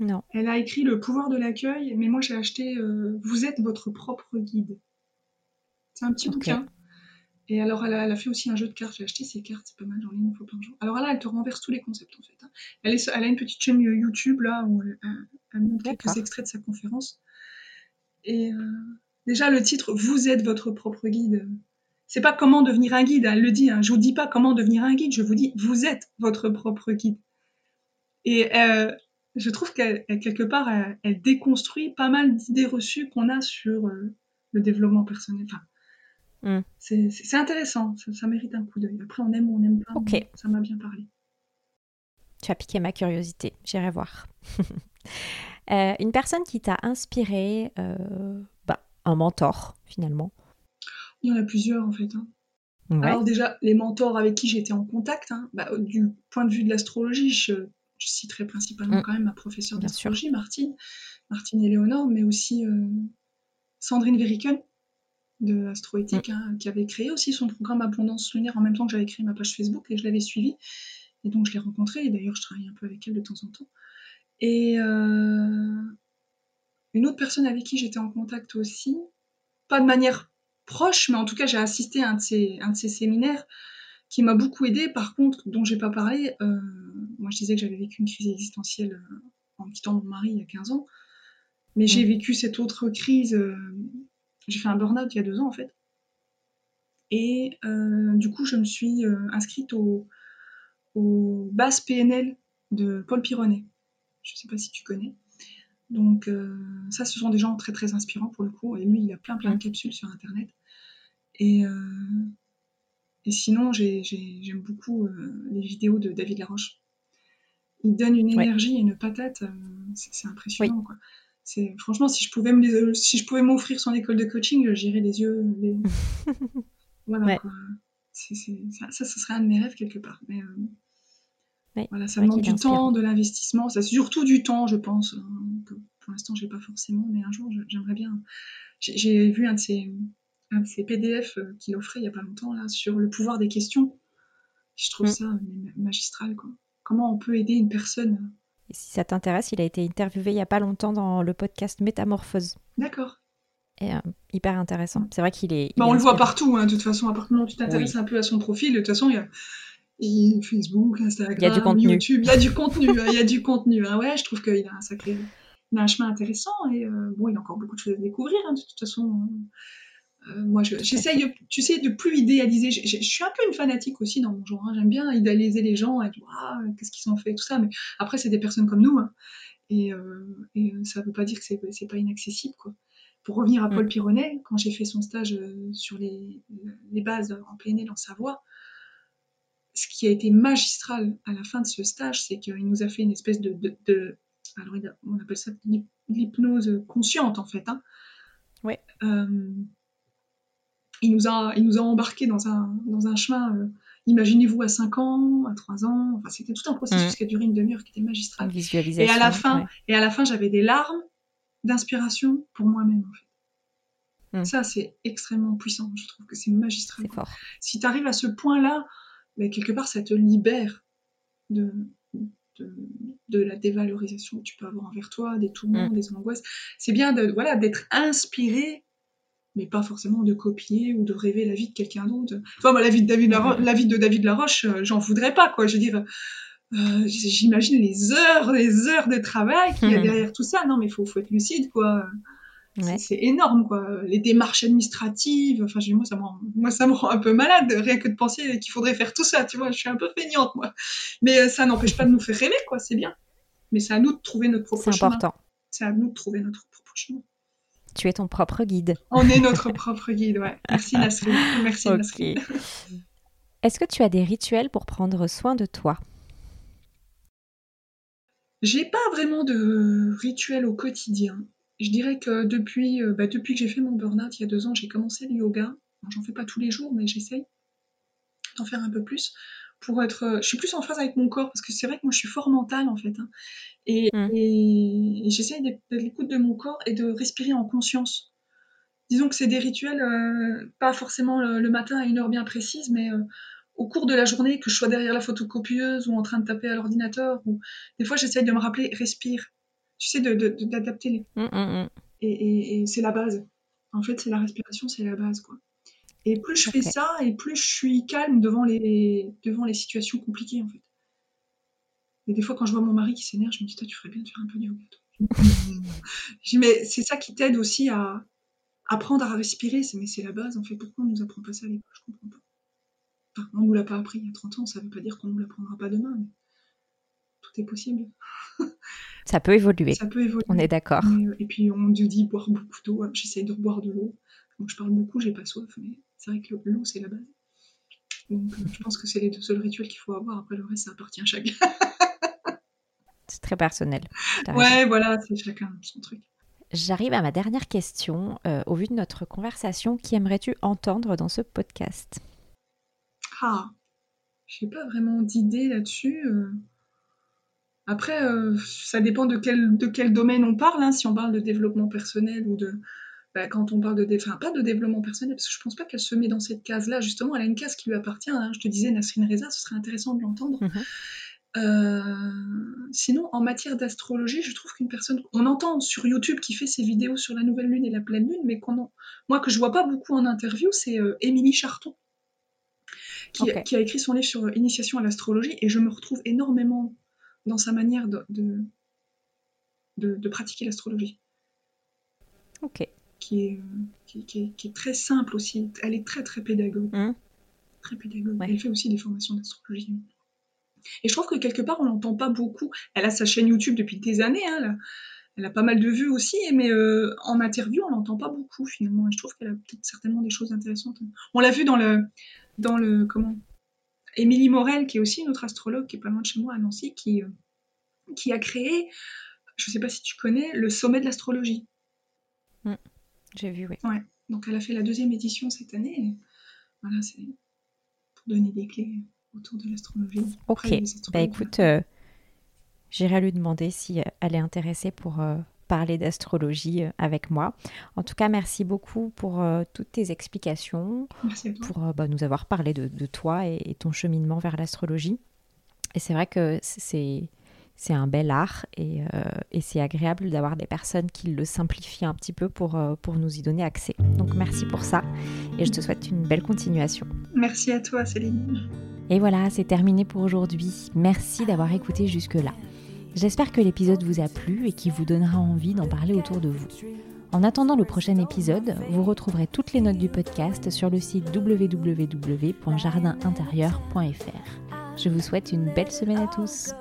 Non. Elle a écrit Le pouvoir de l'accueil, mais moi j'ai acheté euh, Vous êtes votre propre guide. C'est un petit bouquin. Et alors, elle a, fait aussi un jeu de cartes. J'ai acheté ces cartes, c'est pas mal, j'en ai une fois par jour. Alors là, elle te renverse tous les concepts en fait. Hein. Elle, elle, a une petite chaîne YouTube là où elle, montre quelques extraits de sa conférence. Et euh, déjà, le titre Vous êtes votre propre guide. C'est pas comment devenir un guide, elle le dit. Hein. Je vous dis pas comment devenir un guide, je vous dis Vous êtes votre propre guide. Et euh, je trouve qu'elle, quelque part, elle, déconstruit pas mal d'idées reçues qu'on a sur euh, le développement personnel. Enfin, mm. c'est, intéressant, ça, mérite un coup d'œil. Après, on aime ou on n'aime pas, ça m'a bien parlé. Tu as piqué ma curiosité, j'irai voir. Euh, une personne qui t'a inspiré, euh, bah, un mentor finalement. Il y en a plusieurs en fait. Hein. Alors déjà, les mentors avec qui j'étais en contact, hein, bah, du point de vue de l'astrologie, je je citerai principalement mm. quand même ma professeure d'astrologie, Martine, Martine Éléonore, mais aussi euh, Sandrine Veriken de Astroéthique, mm. hein, qui avait créé aussi son programme Abondance lunaire en même temps que j'avais créé ma page Facebook et je l'avais suivie. Et donc je l'ai rencontrée, et d'ailleurs je travaille un peu avec elle de temps en temps. Et euh, une autre personne avec qui j'étais en contact aussi, pas de manière proche, mais en tout cas j'ai assisté à un de ces, un de ces séminaires qui m'a beaucoup aidé, par contre, dont j'ai pas parlé, euh, moi je disais que j'avais vécu une crise existentielle euh, en quittant mon mari il y a 15 ans, mais j'ai mm. vécu cette autre crise, euh, j'ai fait un burn-out il y a deux ans en fait, et du coup je me suis inscrite au, au bases PNL de Paul Pironnet, je sais pas si tu connais. Donc ça, ce sont des gens très très inspirants pour le coup. Et lui, il a plein plein de capsules sur Internet. Et, et sinon, j'aime beaucoup euh, les vidéos de David Laroche. Il donne une énergie et une patate, euh, c'est impressionnant. Quoi. Franchement, si je pouvais me, si je pouvais m'offrir son école de coaching, j'irais les yeux. Les... voilà. Quoi. ça, ça, serait un de mes rêves quelque part. Mais euh, voilà, ça demande du temps, de l'investissement. Ça surtout du temps, je pense. Hein, pour l'instant, j'ai pas forcément, mais un jour, j'aimerais bien. J'ai vu un de ces un ces PDF euh, qu'il offrait il n'y a pas longtemps là, sur le pouvoir des questions. Je trouve mm. ça magistral. Quoi. Comment on peut aider une personne et Si ça t'intéresse, il a été interviewé il n'y a pas longtemps dans le podcast Métamorphose. D'accord. Et euh, hyper intéressant. C'est vrai qu'il est. bah, on le voit partout, hein, de toute façon. À partir tu t'intéresses un peu à son profil, de toute façon, il y a. Facebook, Instagram, il y a du contenu. YouTube, il y a du contenu, hein, il y a du contenu. Hein. Ouais, je trouve qu'il a un sacré, il a un chemin intéressant et euh, bon, il y a encore beaucoup de choses à découvrir. Hein, de toute façon, moi, j'essaye, tu sais, de plus idéaliser. Je, suis un peu une fanatique aussi dans mon genre. Hein. J'aime bien idéaliser les gens et ah, qu'est-ce qu'ils ont fait, tout ça. Mais après, c'est des personnes comme nous. Hein. Et, euh, et, euh, ça ne veut pas dire que c'est, pas inaccessible. Quoi. Pour revenir à Paul mm. Pironnet, quand j'ai fait son stage sur les, les bases en PNL en Savoie, ce qui a été magistral à la fin de ce stage, c'est qu'il nous a fait une espèce de, de, alors on appelle ça l'hypnose consciente en fait. Hein. Ouais il nous a, il nous a embarqués dans un, dans un chemin, euh, imaginez-vous à 5 ans, à 3 ans, enfin, c'était tout un processus mm. qui a duré une demi-heure qui était magistral. Et à la fin, et à la fin j'avais des larmes d'inspiration pour moi-même, en fait. Mm. Ça, c'est extrêmement puissant. Je trouve que c'est magistral. Fort. Si tu arrives à ce point-là, mais quelque part, ça te libère de, de, la dévalorisation que tu peux avoir envers toi, des tourments, mm. des angoisses. C'est bien de, voilà, d'être inspiré mais pas forcément de copier ou de rêver la vie de quelqu'un d'autre. Enfin, moi, la vie de David, la vie de David Laroche, euh, j'en voudrais pas, quoi. Je veux dire, euh, j'imagine les heures, les heures de travail qu'il y a derrière tout ça. Non, mais faut, faut être lucide, quoi. C'est énorme, quoi. Les démarches administratives, enfin, moi, ça, moi, ça me rend un peu malade, rien que de penser qu'il faudrait faire tout ça, tu vois. Je suis un peu feignante, moi. Mais euh, ça n'empêche pas de nous faire rêver, quoi. C'est bien. Mais c'est à nous de trouver notre propre chemin. C'est important. C'est à nous de trouver notre propre chemin. Tu es ton propre guide. On est notre propre guide, ouais. Merci Nasrine. Merci okay. Est-ce que tu as des rituels pour prendre soin de toi? J'ai pas vraiment de rituel au quotidien. Je dirais que depuis, euh, bah, depuis que j'ai fait mon burn-out il y a deux ans, j'ai commencé le yoga. J'en fais pas tous les jours, mais j'essaye d'en faire un peu plus pour être. Je suis plus en phase avec mon corps parce que c'est vrai que moi je suis fort mentale en fait. Hein. Et, Mm. et j'essaye d'être à l'écoute de mon corps et de respirer en conscience. Disons que c'est des rituels, euh, pas forcément le, le matin à une heure bien précise, mais euh, au cours de la journée, que je sois derrière la photocopieuse ou en train de taper à l'ordinateur, ou des fois j'essaye de me rappeler respire. Tu sais, de- de- de- d'adapter les. Mm, mm, et- et c'est la base. En fait, c'est la respiration, c'est la base, quoi. Et plus je fais ça, et plus je suis calme devant les, devant les situations compliquées, en fait. Et des fois, quand je vois mon mari qui s'énerve, je me dis, toi, tu ferais bien de faire un peu de yoga. je dis, mais c'est ça qui t'aide aussi à apprendre à respirer. C'est, mais c'est la base, en fait. Pourquoi on nous apprend pas ça à l'école? Je comprends pas. Enfin, on nous l'a pas appris il y a 30 ans, ça veut pas dire qu'on nous l'apprendra pas demain. mais tout est possible. Ça peut évoluer. Ça peut évoluer. On est d'accord. Euh, et puis on nous dit boire beaucoup d'eau. hein. J'essaye de boire de l'eau. Donc je parle beaucoup, j'ai pas soif, mais c'est vrai que l'eau c'est la base. Donc euh, je pense que c'est les deux seuls rituels qu'il faut avoir. Après le reste ça appartient à chacun. C'est très personnel. Raison. ouais, voilà, c'est chacun son truc. J'arrive à ma dernière question. Euh, au vu de notre conversation, qui aimerais-tu entendre dans ce podcast? Ah, j'ai pas vraiment d'idée là-dessus. euh. Après, euh, ça dépend de quel, de quel domaine on parle. hein. Si on parle de développement personnel ou de. Bah, quand on parle de. dé- Enfin, pas de développement personnel, parce que je pense pas qu'elle se met dans cette case-là. Justement, elle a une case qui lui appartient. hein. Je te disais, Nasrine Reza, ce serait intéressant de l'entendre. Mhm. Euh, sinon, en matière d'astrologie, je trouve qu'une personne, on entend sur YouTube qui fait ses vidéos sur la nouvelle lune et la pleine lune, mais qu'on en- moi que je vois pas beaucoup en interview, c'est euh, Émilie Charton qui, a écrit son livre sur euh, Initiation à l'astrologie, et je me retrouve énormément dans sa manière de, de, de- de pratiquer l'astrologie, Ok. Qui est, euh, qui, qui est, qui est très simple aussi. Elle est très très pédagogue, Mhm. très pédagogue. Ouais. Elle fait aussi des formations d'astrologie. Et je trouve que quelque part, on l'entend pas beaucoup. Elle a sa chaîne YouTube depuis des années, hein, elle, a, elle a pas mal de vues aussi, mais euh, en interview, on l'entend pas beaucoup finalement. Et je trouve qu'elle a peut-être certainement des choses intéressantes. On l'a vu dans le, dans le comment Émilie Morel, qui est aussi une autre astrologue, qui est pas loin de chez moi à Nancy, qui, euh, qui a créé, je sais pas si tu connais, le sommet de l'astrologie. J'ai vu, oui. Donc elle a fait la deuxième édition cette année. voilà, c'est pour donner des clés autour de l'astrologie. Ok. Bah écoute, euh, j'irai lui demander si euh, elle est intéressée pour euh, parler d'astrologie avec moi. En tout cas, merci beaucoup pour euh, toutes tes explications, Merci à toi. pour bah, nous avoir parlé de, de toi et, et ton cheminement vers l'astrologie. Et c'est vrai que c'est c'est un bel art et, euh, et c'est agréable d'avoir des personnes qui le simplifient un petit peu pour, euh, pour nous y donner accès. Donc merci pour ça et je te souhaite une belle continuation. Merci à toi, Céline. Et voilà, c'est terminé pour aujourd'hui. Merci d'avoir écouté jusque-là. J'espère que l'épisode vous a plu et qu'il vous donnera envie d'en parler autour de vous. En attendant le prochain épisode, vous retrouverez toutes les notes du podcast sur le site www.jardinintérieur.fr. Je vous souhaite une belle semaine à tous.